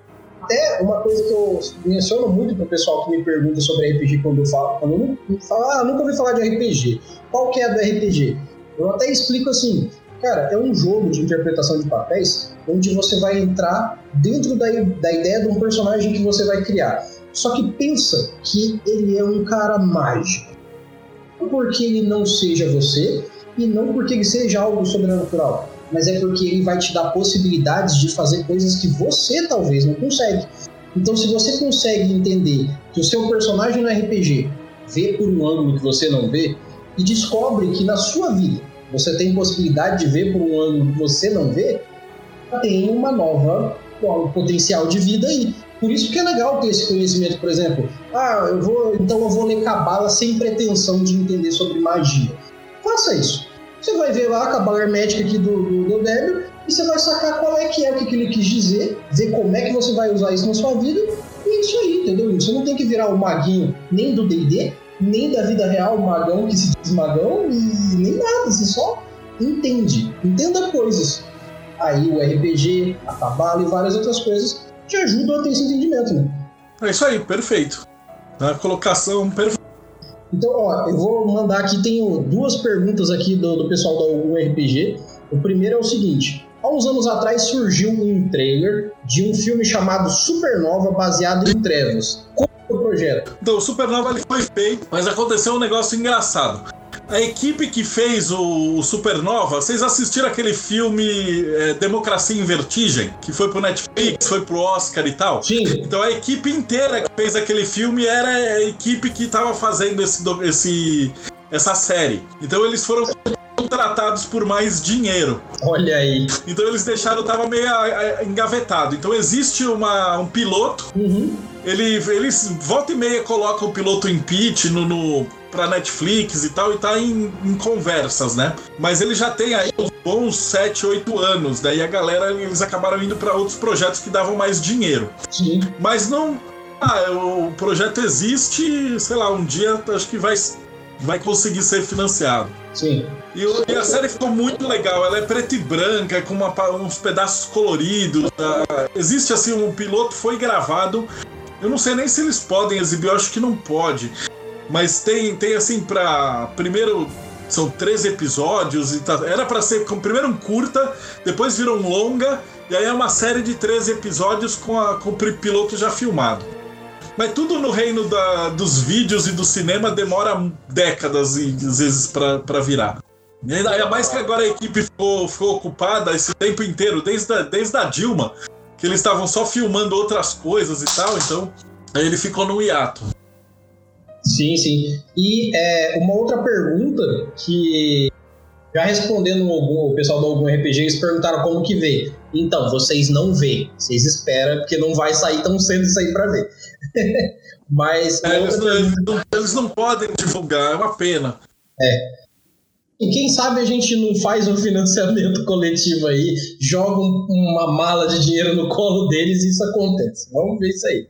S1: até uma coisa que eu menciono muito pro pessoal que me pergunta sobre RPG quando eu falo, quando eu falo, ah, nunca ouvi falar de RPG. Qual que é a do RPG? Eu até explico assim, cara, é um jogo de interpretação de papéis onde você vai entrar dentro da, da ideia de um personagem que você vai criar. Só que pensa que ele é um cara mágico. Porque ele não seja você e não porque ele seja algo sobrenatural mas é porque ele vai te dar possibilidades de fazer coisas que você talvez não consegue. Então, se você consegue entender que o seu personagem no RPG vê por um ângulo que você não vê e descobre que na sua vida você tem possibilidade de ver por um ângulo que você não vê, tem uma nova um potencial de vida aí. Por isso que é legal ter esse conhecimento, por exemplo. Ah, eu vou, então eu vou ler cabala sem pretensão de entender sobre magia. Faça isso. Você vai ver lá a cabala hermética aqui do, do, do e você vai sacar qual é que é o que, que ele quis dizer, ver como é que você vai usar isso na sua vida, e é isso aí, entendeu? Você não tem que virar o maguinho nem do D&D, nem da vida real, o magão que se diz magão, e nem nada, você só entende, entenda coisas. Aí o RPG, a cabala e várias outras coisas te ajudam a ter esse entendimento, né?
S2: É isso aí, perfeito. A colocação perfeita.
S1: Então, ó, eu vou mandar aqui, tenho duas perguntas aqui do, do pessoal da URPG. O primeiro é o seguinte: há uns anos atrás surgiu um trailer de um filme chamado Supernova, baseado em Trevas. Como foi o projeto?
S2: Então, o Supernova ele foi feito, mas aconteceu um negócio engraçado. A equipe que fez o, Supernova, vocês assistiram aquele filme é, Democracia em Vertigem, que foi pro Netflix, foi pro Oscar e tal?
S1: Sim.
S2: Então a equipe inteira que fez aquele filme era a equipe que tava fazendo esse, esse, essa série. Então eles foram contratados por mais dinheiro.
S1: Olha aí.
S2: Então eles deixaram, tava meio engavetado. Então existe uma, um piloto.
S1: Uhum.
S2: Ele, eles volta e meia colocam o piloto em pitch no, no pra Netflix e tal, e tá em, em, conversas, né? Mas ele já tem aí uns bons 7, 8 anos. Daí a galera, eles acabaram indo para outros projetos que davam mais dinheiro.
S1: Sim.
S2: Mas não. Ah, o projeto existe, sei lá, um dia acho que vai, vai conseguir ser financiado.
S1: Sim.
S2: E, e, a série ficou muito legal. Ela é preta e branca, com uma, uns pedaços coloridos. Tá? Existe assim, um piloto foi gravado. Eu não sei nem se eles podem exibir, eu acho que não pode. Mas tem, tem assim, pra. Primeiro são três episódios e tá, era para ser com, primeiro um curta, depois virou um longa, e aí é uma série de três episódios com, a, com o piloto já filmado. Mas tudo no reino da, dos vídeos e do cinema demora décadas e às vezes para virar. Ainda mais que agora a equipe ficou, ficou ocupada esse tempo inteiro, desde a, desde a Dilma, que eles estavam só filmando outras coisas e tal, então ele ficou no hiato.
S1: Sim, sim. E é, uma outra pergunta que já respondendo algum, o pessoal do algum RPG, eles perguntaram como que vê. Então, vocês não vê, vocês esperam, porque não vai sair tão cedo isso aí para ver. Mas.
S2: É, eles, não, eles, não, eles, não, podem divulgar, é uma pena.
S1: É. E quem sabe a gente não faz um financiamento coletivo aí, joga uma mala de dinheiro no colo deles e isso acontece. Vamos ver isso aí.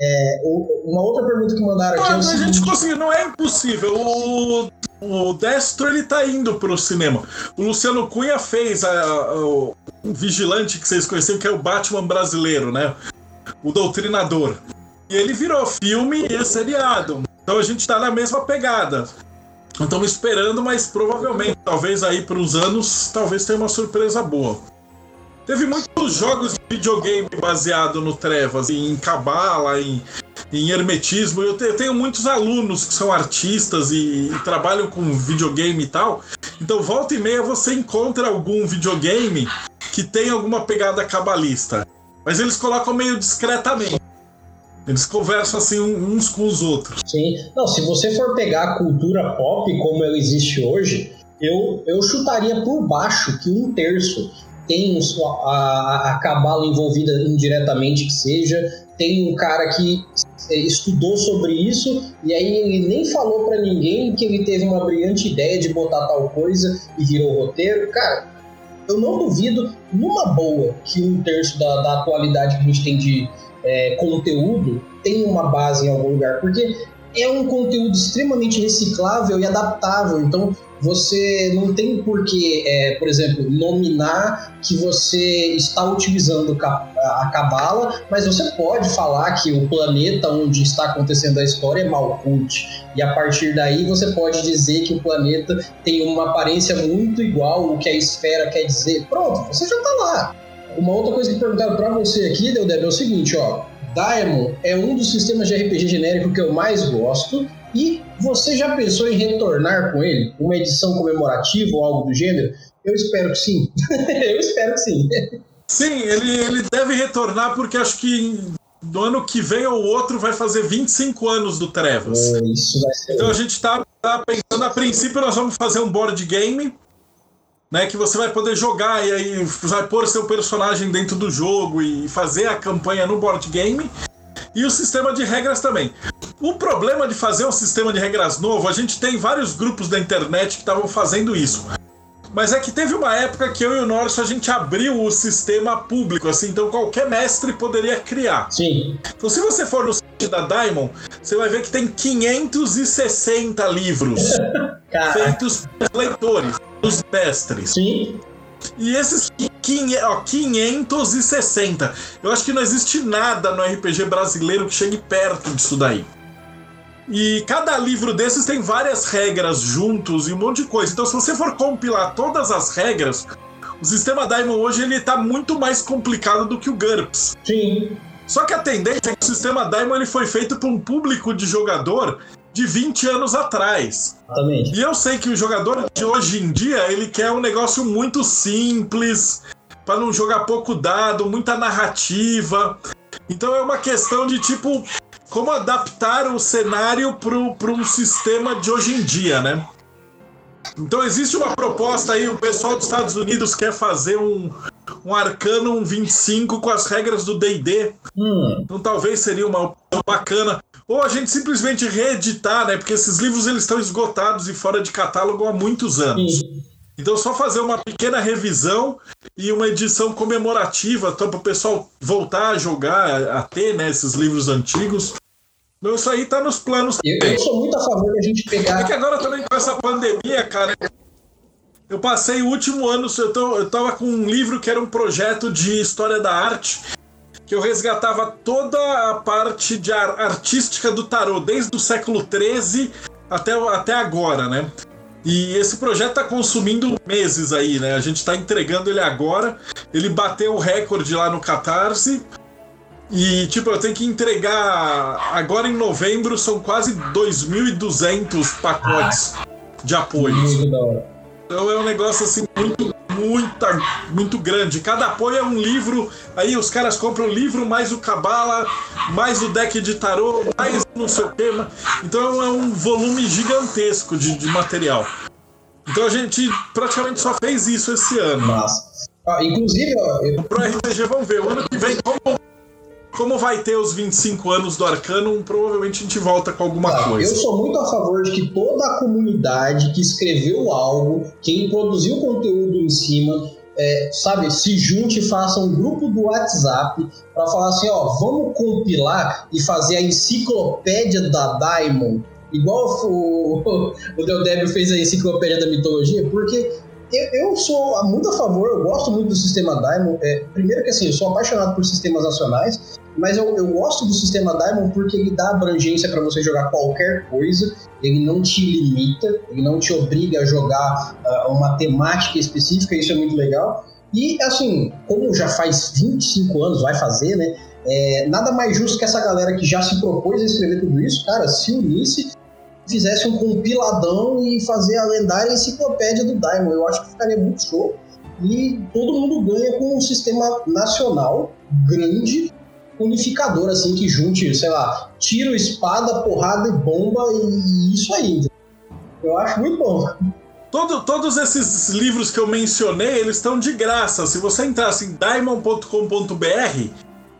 S1: É, uma outra pergunta que mandaram aqui. Ah, é
S2: a gente conseguiu, não é impossível. O, o Destro ele tá indo pro cinema. O Luciano Cunha fez a, a, o vigilante que vocês conheceram, que é o Batman brasileiro, né? O Doutrinador. E ele virou filme e seriado. Então a gente tá na mesma pegada. Estamos esperando, mas provavelmente, talvez aí para uns anos, talvez tenha uma surpresa boa. Teve muitos jogos de videogame baseado no Trevas, em cabala, em, em hermetismo. Eu, te, eu, tenho muitos alunos que são artistas e, e, trabalham com videogame e tal. Então, volta e meia você encontra algum videogame que tem alguma pegada cabalista. Mas eles colocam meio discretamente. Eles conversam assim uns com os outros.
S1: Sim. Não, se você for pegar a cultura pop como ela existe hoje, eu, eu chutaria por baixo que um terço tem a, a cabala envolvida indiretamente que seja, tem um cara que é, estudou sobre isso e aí ele nem falou para ninguém que ele teve uma brilhante ideia de botar tal coisa e virou roteiro. Cara, eu não duvido, numa boa, que um terço da, da atualidade que a gente tem de é, conteúdo tem uma base em algum lugar, porque é um conteúdo extremamente reciclável e adaptável. Então, você não tem por que, é, por exemplo, nominar que você está utilizando a cabala, mas você pode falar que o planeta onde está acontecendo a história é Malkuth. E a partir daí você pode dizer que o planeta tem uma aparência muito igual ao que a esfera quer dizer. Pronto, você já está lá. Uma outra coisa que perguntaram para você aqui, Deldeb, é o seguinte, ó. Diamond é um dos sistemas de RPG genérico que eu mais gosto e você já pensou em retornar com ele? Uma edição comemorativa ou algo do gênero? Eu espero que sim. eu espero que sim.
S2: Sim, ele, ele deve retornar porque acho que no ano que vem ou outro vai fazer 25 anos do Trevas.
S1: É, isso vai ser.
S2: Então a gente está tá pensando, a princípio nós vamos fazer um board game, né, que você vai poder jogar e aí vai pôr seu personagem dentro do jogo e fazer a campanha no board game. E o sistema de regras também. O problema de fazer um sistema de regras novo, a gente tem vários grupos da internet que estavam fazendo isso. Mas é que teve uma época que eu e o Norson a gente abriu o sistema público, assim, então qualquer mestre poderia criar.
S1: Sim.
S2: Então se você for no da Diamond, você vai ver que tem 560 livros feitos por leitores, dos mestres.
S1: Sim.
S2: E esses 560, eu acho que não existe nada no RPG brasileiro que chegue perto disso daí. E cada livro desses tem várias regras juntos e um monte de coisa. Então, se você for compilar todas as regras, o sistema Daimon hoje ele tá muito mais complicado do que o GURPS.
S1: Sim.
S2: Só que a tendência é que o sistema Daimon ele foi feito para um público de jogador de 20 anos atrás.
S1: Exatamente.
S2: E eu sei que o jogador de hoje em dia, ele quer um negócio muito simples, para não jogar pouco dado, muita narrativa. Então é uma questão de tipo como adaptar o cenário para um sistema de hoje em dia, né? Então existe uma proposta aí, o pessoal dos Estados Unidos quer fazer um, um Arcanum 25 com as regras do D&D. Hum. Então talvez seria uma opção bacana. Ou a gente simplesmente reeditar, né? Porque esses livros eles estão esgotados e fora de catálogo há muitos anos. Sim. Então só fazer uma pequena revisão e uma edição comemorativa, então para o pessoal voltar a jogar, a ter né, esses livros antigos. Então isso aí tá nos planos.
S1: Eu, eu sou muito a favor da gente pegar.
S2: É que agora também com essa pandemia, cara, eu passei o último ano, eu, tô, eu tava com um livro que era um projeto de história da arte, que eu resgatava toda a parte de artística do tarô, desde o século XIII até, até agora, né? E esse projeto está consumindo meses aí, né? A gente está entregando ele agora. Ele bateu o recorde lá no Catarse. E, tipo, eu tenho que entregar agora em novembro, são quase 2.200 pacotes ah, de apoios. Então é um negócio assim muito, muito, muito grande. Cada apoio é um livro. Aí os caras compram o livro, mais o Cabala, mais o deck de tarô, mais não sei o tema. Então é um volume gigantesco de, de material. Então a gente praticamente só fez isso esse ano.
S1: Nossa. Ah, inclusive, ó,
S2: eu... pro RPG, vamos ver. O ano que vem, como como vai ter os 25 anos do Arcanum, provavelmente a gente volta com alguma ah, coisa.
S1: Eu sou muito a favor de que toda a comunidade que escreveu algo, quem produziu conteúdo em cima, é, sabe, se junte e faça um grupo do WhatsApp para falar assim, ó, vamos compilar e fazer a enciclopédia da Diamond, igual o, o Del Débio fez a enciclopédia da mitologia, porque eu, eu, sou muito a favor, eu gosto muito do sistema Diamond. É, primeiro que assim, eu sou apaixonado por sistemas nacionais, mas eu, eu gosto do sistema Diamond porque ele dá abrangência para você jogar qualquer coisa, ele não te limita, ele não te obriga a jogar uh, uma temática específica, isso é muito legal. E assim, como já faz 25 anos, vai fazer, né? É, nada mais justo que essa galera que já se propôs a escrever tudo isso, cara, se unisse fizesse um compiladão e fazer a lendária enciclopédia do Diamond. Eu acho que ficaria muito show. E todo mundo ganha com um sistema nacional grande, unificador, assim, que junte, sei lá, tiro, espada, porrada e bomba e isso aí. Eu acho muito bom.
S2: Todo, todos esses livros que eu mencionei, eles estão de graça. Se você entrasse em diamond.com.br,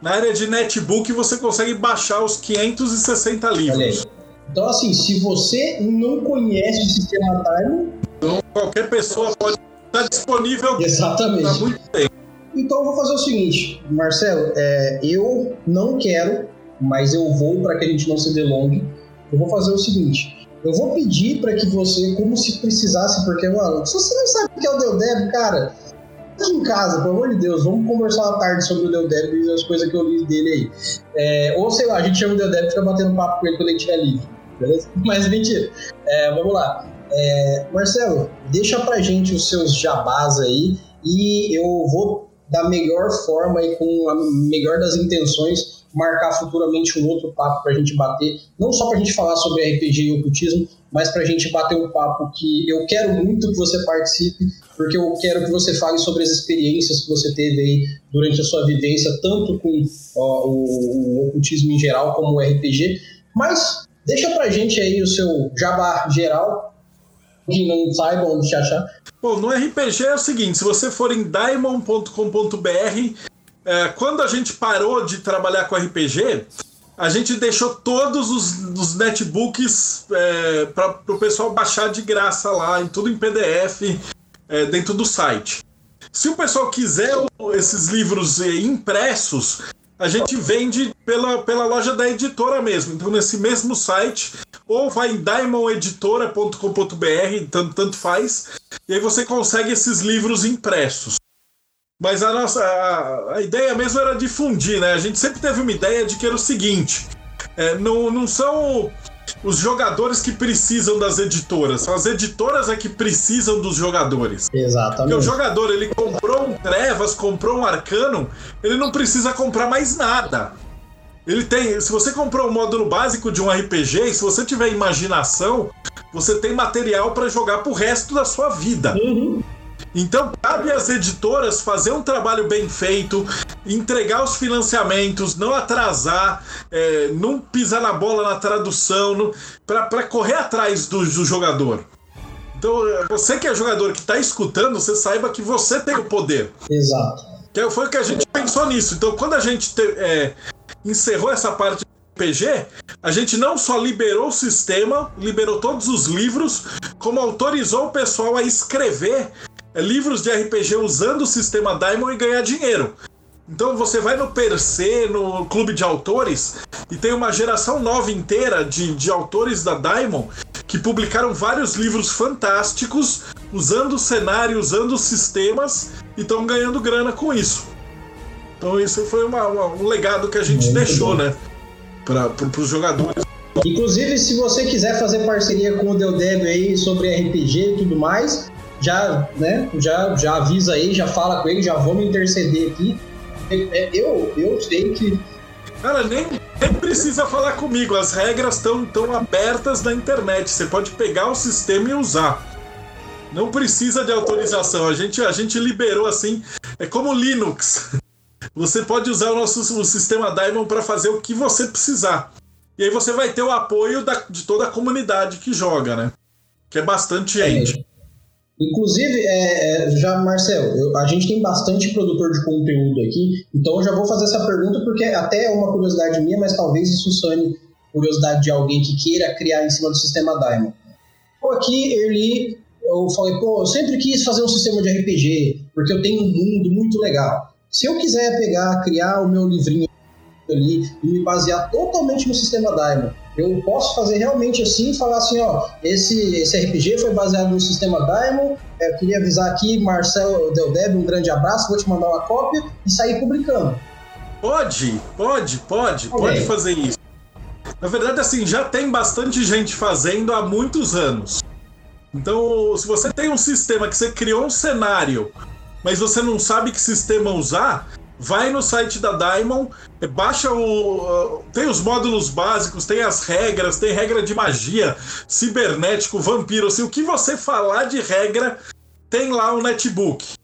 S2: na área de netbook você consegue baixar os 560 livros.
S1: Então, assim, se você não conhece o sistema Time.
S2: Então, qualquer pessoa pode estar disponível
S1: Exatamente. há muito tempo. Então, eu vou fazer o seguinte, Marcelo, é, eu não quero, mas eu vou para que a gente não se delongue. Eu vou fazer o seguinte: eu vou pedir para que você, como se precisasse, porque, mano, se você não sabe o que é o Deldeb, cara, aqui em casa, pelo amor de Deus, vamos conversar uma tarde sobre o Deldeb e as coisas que eu li dele aí. É, ou sei lá, a gente chama o Deldeb e fica batendo papo com ele quando ele estiver livre beleza? Mas mentira. É, vamos lá. É, Marcelo, deixa pra gente os seus jabás aí e eu vou da melhor forma e com a melhor das intenções marcar futuramente um outro papo pra gente bater, não só pra gente falar sobre RPG e ocultismo, mas pra gente bater um papo que eu quero muito que você participe, porque eu quero que você fale sobre as experiências que você teve aí durante a sua vivência, tanto com ó, o, o ocultismo em geral como o RPG, mas Deixa pra gente aí o seu jabá geral, que não saiba onde te achar.
S2: Bom, no RPG é o seguinte: se você for em diamond.com.br, é, quando a gente parou de trabalhar com RPG, a gente deixou todos os, os netbooks é, para o pessoal baixar de graça lá, em tudo em PDF, é, dentro do site. Se o pessoal quiser esses livros impressos, a gente vende pela, pela loja da editora mesmo. Então, nesse mesmo site, ou vai em diamondeditora.com.br, tanto, tanto faz, e aí você consegue esses livros impressos. Mas a nossa a, a, ideia mesmo era difundir, né? A gente sempre teve uma ideia de que era o seguinte: é, não, não são os jogadores que precisam das editoras. São as editoras é que precisam dos jogadores.
S1: Exatamente. Porque
S2: o jogador, ele comprou um Trevas, comprou um Arcano, ele não precisa comprar mais nada. Ele tem. Se você comprou o um módulo básico de um RPG, e se você tiver imaginação, você tem material para jogar pro resto da sua vida. Uhum. Então, cabe às editoras fazer um trabalho bem feito, entregar os financiamentos, não atrasar, é, não pisar na bola na tradução, para correr atrás do, do jogador. Então, você que é jogador que está escutando, você saiba que você tem o poder.
S1: Exato.
S2: Que foi o que a gente pensou nisso. Então, quando a gente te, é, encerrou essa parte do RPG, a gente não só liberou o sistema, liberou todos os livros, como autorizou o pessoal a escrever é, livros de RPG usando o sistema Diamond e ganhar dinheiro. Então você vai no PC, no clube de autores, e tem uma geração nova inteira de, de autores da Diamond que publicaram vários livros fantásticos, usando o cenário, usando os sistemas, e estão ganhando grana com isso. Então isso foi uma, uma, um legado que a gente Muito deixou, bom. né? Para os jogadores.
S1: Inclusive, se você quiser fazer parceria com o Deldeb aí sobre RPG e tudo mais, já, né, já, já avisa aí, já fala com ele, já vamos interceder aqui. É, é, eu, eu sei que.
S2: Cara, nem, nem precisa falar comigo, as regras estão tão abertas na internet. Você pode pegar o sistema e usar. Não precisa de autorização. A gente, a gente liberou assim. É como Linux. Você pode usar o nosso o sistema Diamond para fazer o que você precisar. E aí você vai ter o apoio da, de toda a comunidade que joga, né? Que é bastante é gente.
S1: Inclusive, é, é, já, Marcel, eu, a gente tem bastante produtor de conteúdo aqui, então eu já vou fazer essa pergunta porque até é uma curiosidade minha, mas talvez isso sane curiosidade de alguém que queira criar em cima do sistema Diamond. Pô, aqui, Erli, eu falei, pô, eu sempre quis fazer um sistema de RPG, porque eu tenho um mundo muito legal. Se eu quiser pegar, criar o meu livrinho ali e me basear totalmente no sistema Diamond, eu posso fazer realmente assim, falar assim, ó, esse, esse RPG foi baseado no sistema Diamond, eu queria avisar aqui, Marcel Deldeb, um grande abraço, vou te mandar uma cópia e sair publicando.
S2: Pode, pode, pode, okay. pode fazer isso. Na verdade, assim, já tem bastante gente fazendo há muitos anos. Então, se você tem um sistema que você criou um cenário, mas você não sabe que sistema usar, vai no site da Diamond, baixa o. Tem os módulos básicos, tem as regras, tem regra de magia, cibernético, vampiro, assim, o que você falar de regra, tem lá o netbook.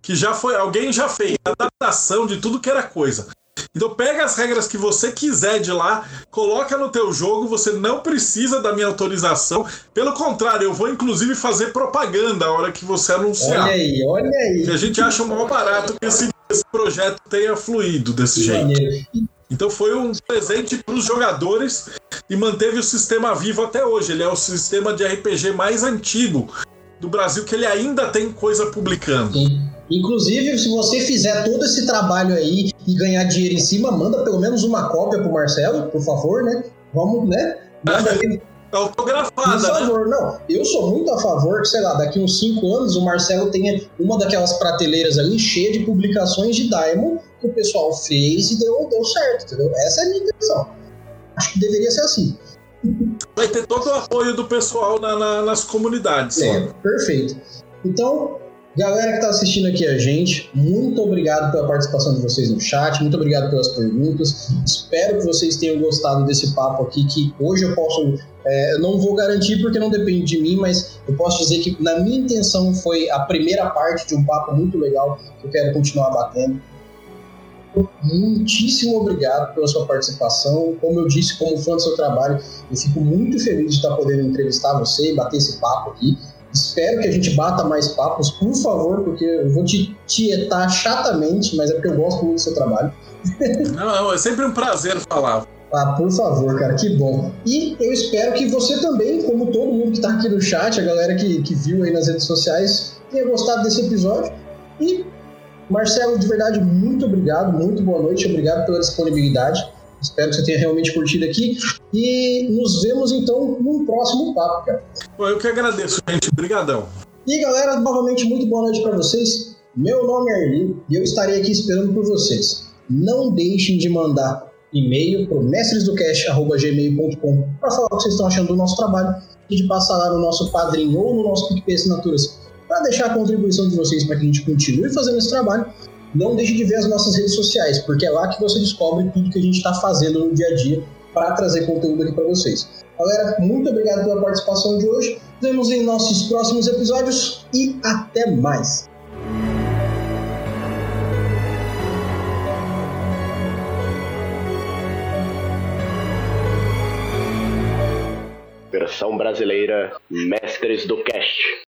S2: Que já foi. Alguém já fez adaptação de tudo que era coisa. Então pega as regras que você quiser de lá, coloca no teu jogo, você não precisa da minha autorização. Pelo contrário, eu vou inclusive fazer propaganda a hora que você anunciar.
S1: Olha aí, olha aí.
S2: Que a gente acha o maior barato que esse, esse projeto tenha fluído desse que jeito. Maneiro. Então foi um presente para os jogadores e manteve o sistema vivo até hoje. Ele é o sistema de RPG mais antigo do Brasil que ele ainda tem coisa publicando.
S1: Sim. Inclusive, se você fizer todo esse trabalho aí e ganhar dinheiro em cima, manda pelo menos uma cópia pro Marcelo, por favor, né? Vamos, né? Manda.
S2: Autografada, por
S1: né? favor, né? não. Eu sou muito a favor que, sei lá, daqui uns 5 anos o Marcelo tenha uma daquelas prateleiras ali cheia de publicações de Diamond que o pessoal fez e deu, deu certo, entendeu? Essa é a minha intenção. Acho que deveria ser assim.
S2: Vai ter todo o apoio do pessoal na, na, nas comunidades.
S1: É, perfeito. Então, Galera que está assistindo aqui a gente, muito obrigado pela participação de vocês no chat, muito obrigado pelas perguntas. Espero que vocês tenham gostado desse papo aqui, que hoje eu posso. É, eu não vou garantir porque não depende de mim, mas eu posso dizer que, na minha intenção, foi a primeira parte de um papo muito legal que eu quero continuar batendo. Muitíssimo obrigado pela sua participação. Como eu disse, como fã do seu trabalho, eu fico muito feliz de estar podendo entrevistar você e bater esse papo aqui. Espero que a gente bata mais papos, por favor, porque eu vou te tietar chatamente, mas é porque eu gosto muito do seu trabalho.
S2: Não, não, é sempre um prazer falar.
S1: Ah, por favor, cara, que bom. E eu espero que você também, como todo mundo que está aqui no chat, a galera que, que viu aí nas redes sociais, tenha gostado desse episódio. E, Marcelo, de verdade, muito obrigado, muito boa noite, obrigado pela disponibilidade. Espero que você tenha realmente curtido aqui. E nos vemos então num próximo papo, cara.
S2: Eu que agradeço, gente. Obrigadão.
S1: E galera, novamente, muito boa noite para vocês. Meu nome é Erli e eu estarei aqui esperando por vocês. Não deixem de mandar e-mail para o mestresdocast.gmail.com para falar o que vocês estão achando do nosso trabalho e de passar lá no nosso padrinho ou no nosso PicPay Assinaturas para deixar a contribuição de vocês para que a gente continue fazendo esse trabalho não deixe de ver as nossas redes sociais, porque é lá que você descobre tudo que a gente está fazendo no dia a dia para trazer conteúdo aqui para vocês. Galera, muito obrigado pela participação de hoje. Nos vemos em nossos próximos episódios e até mais.
S3: Versão brasileira Mestres do Cast.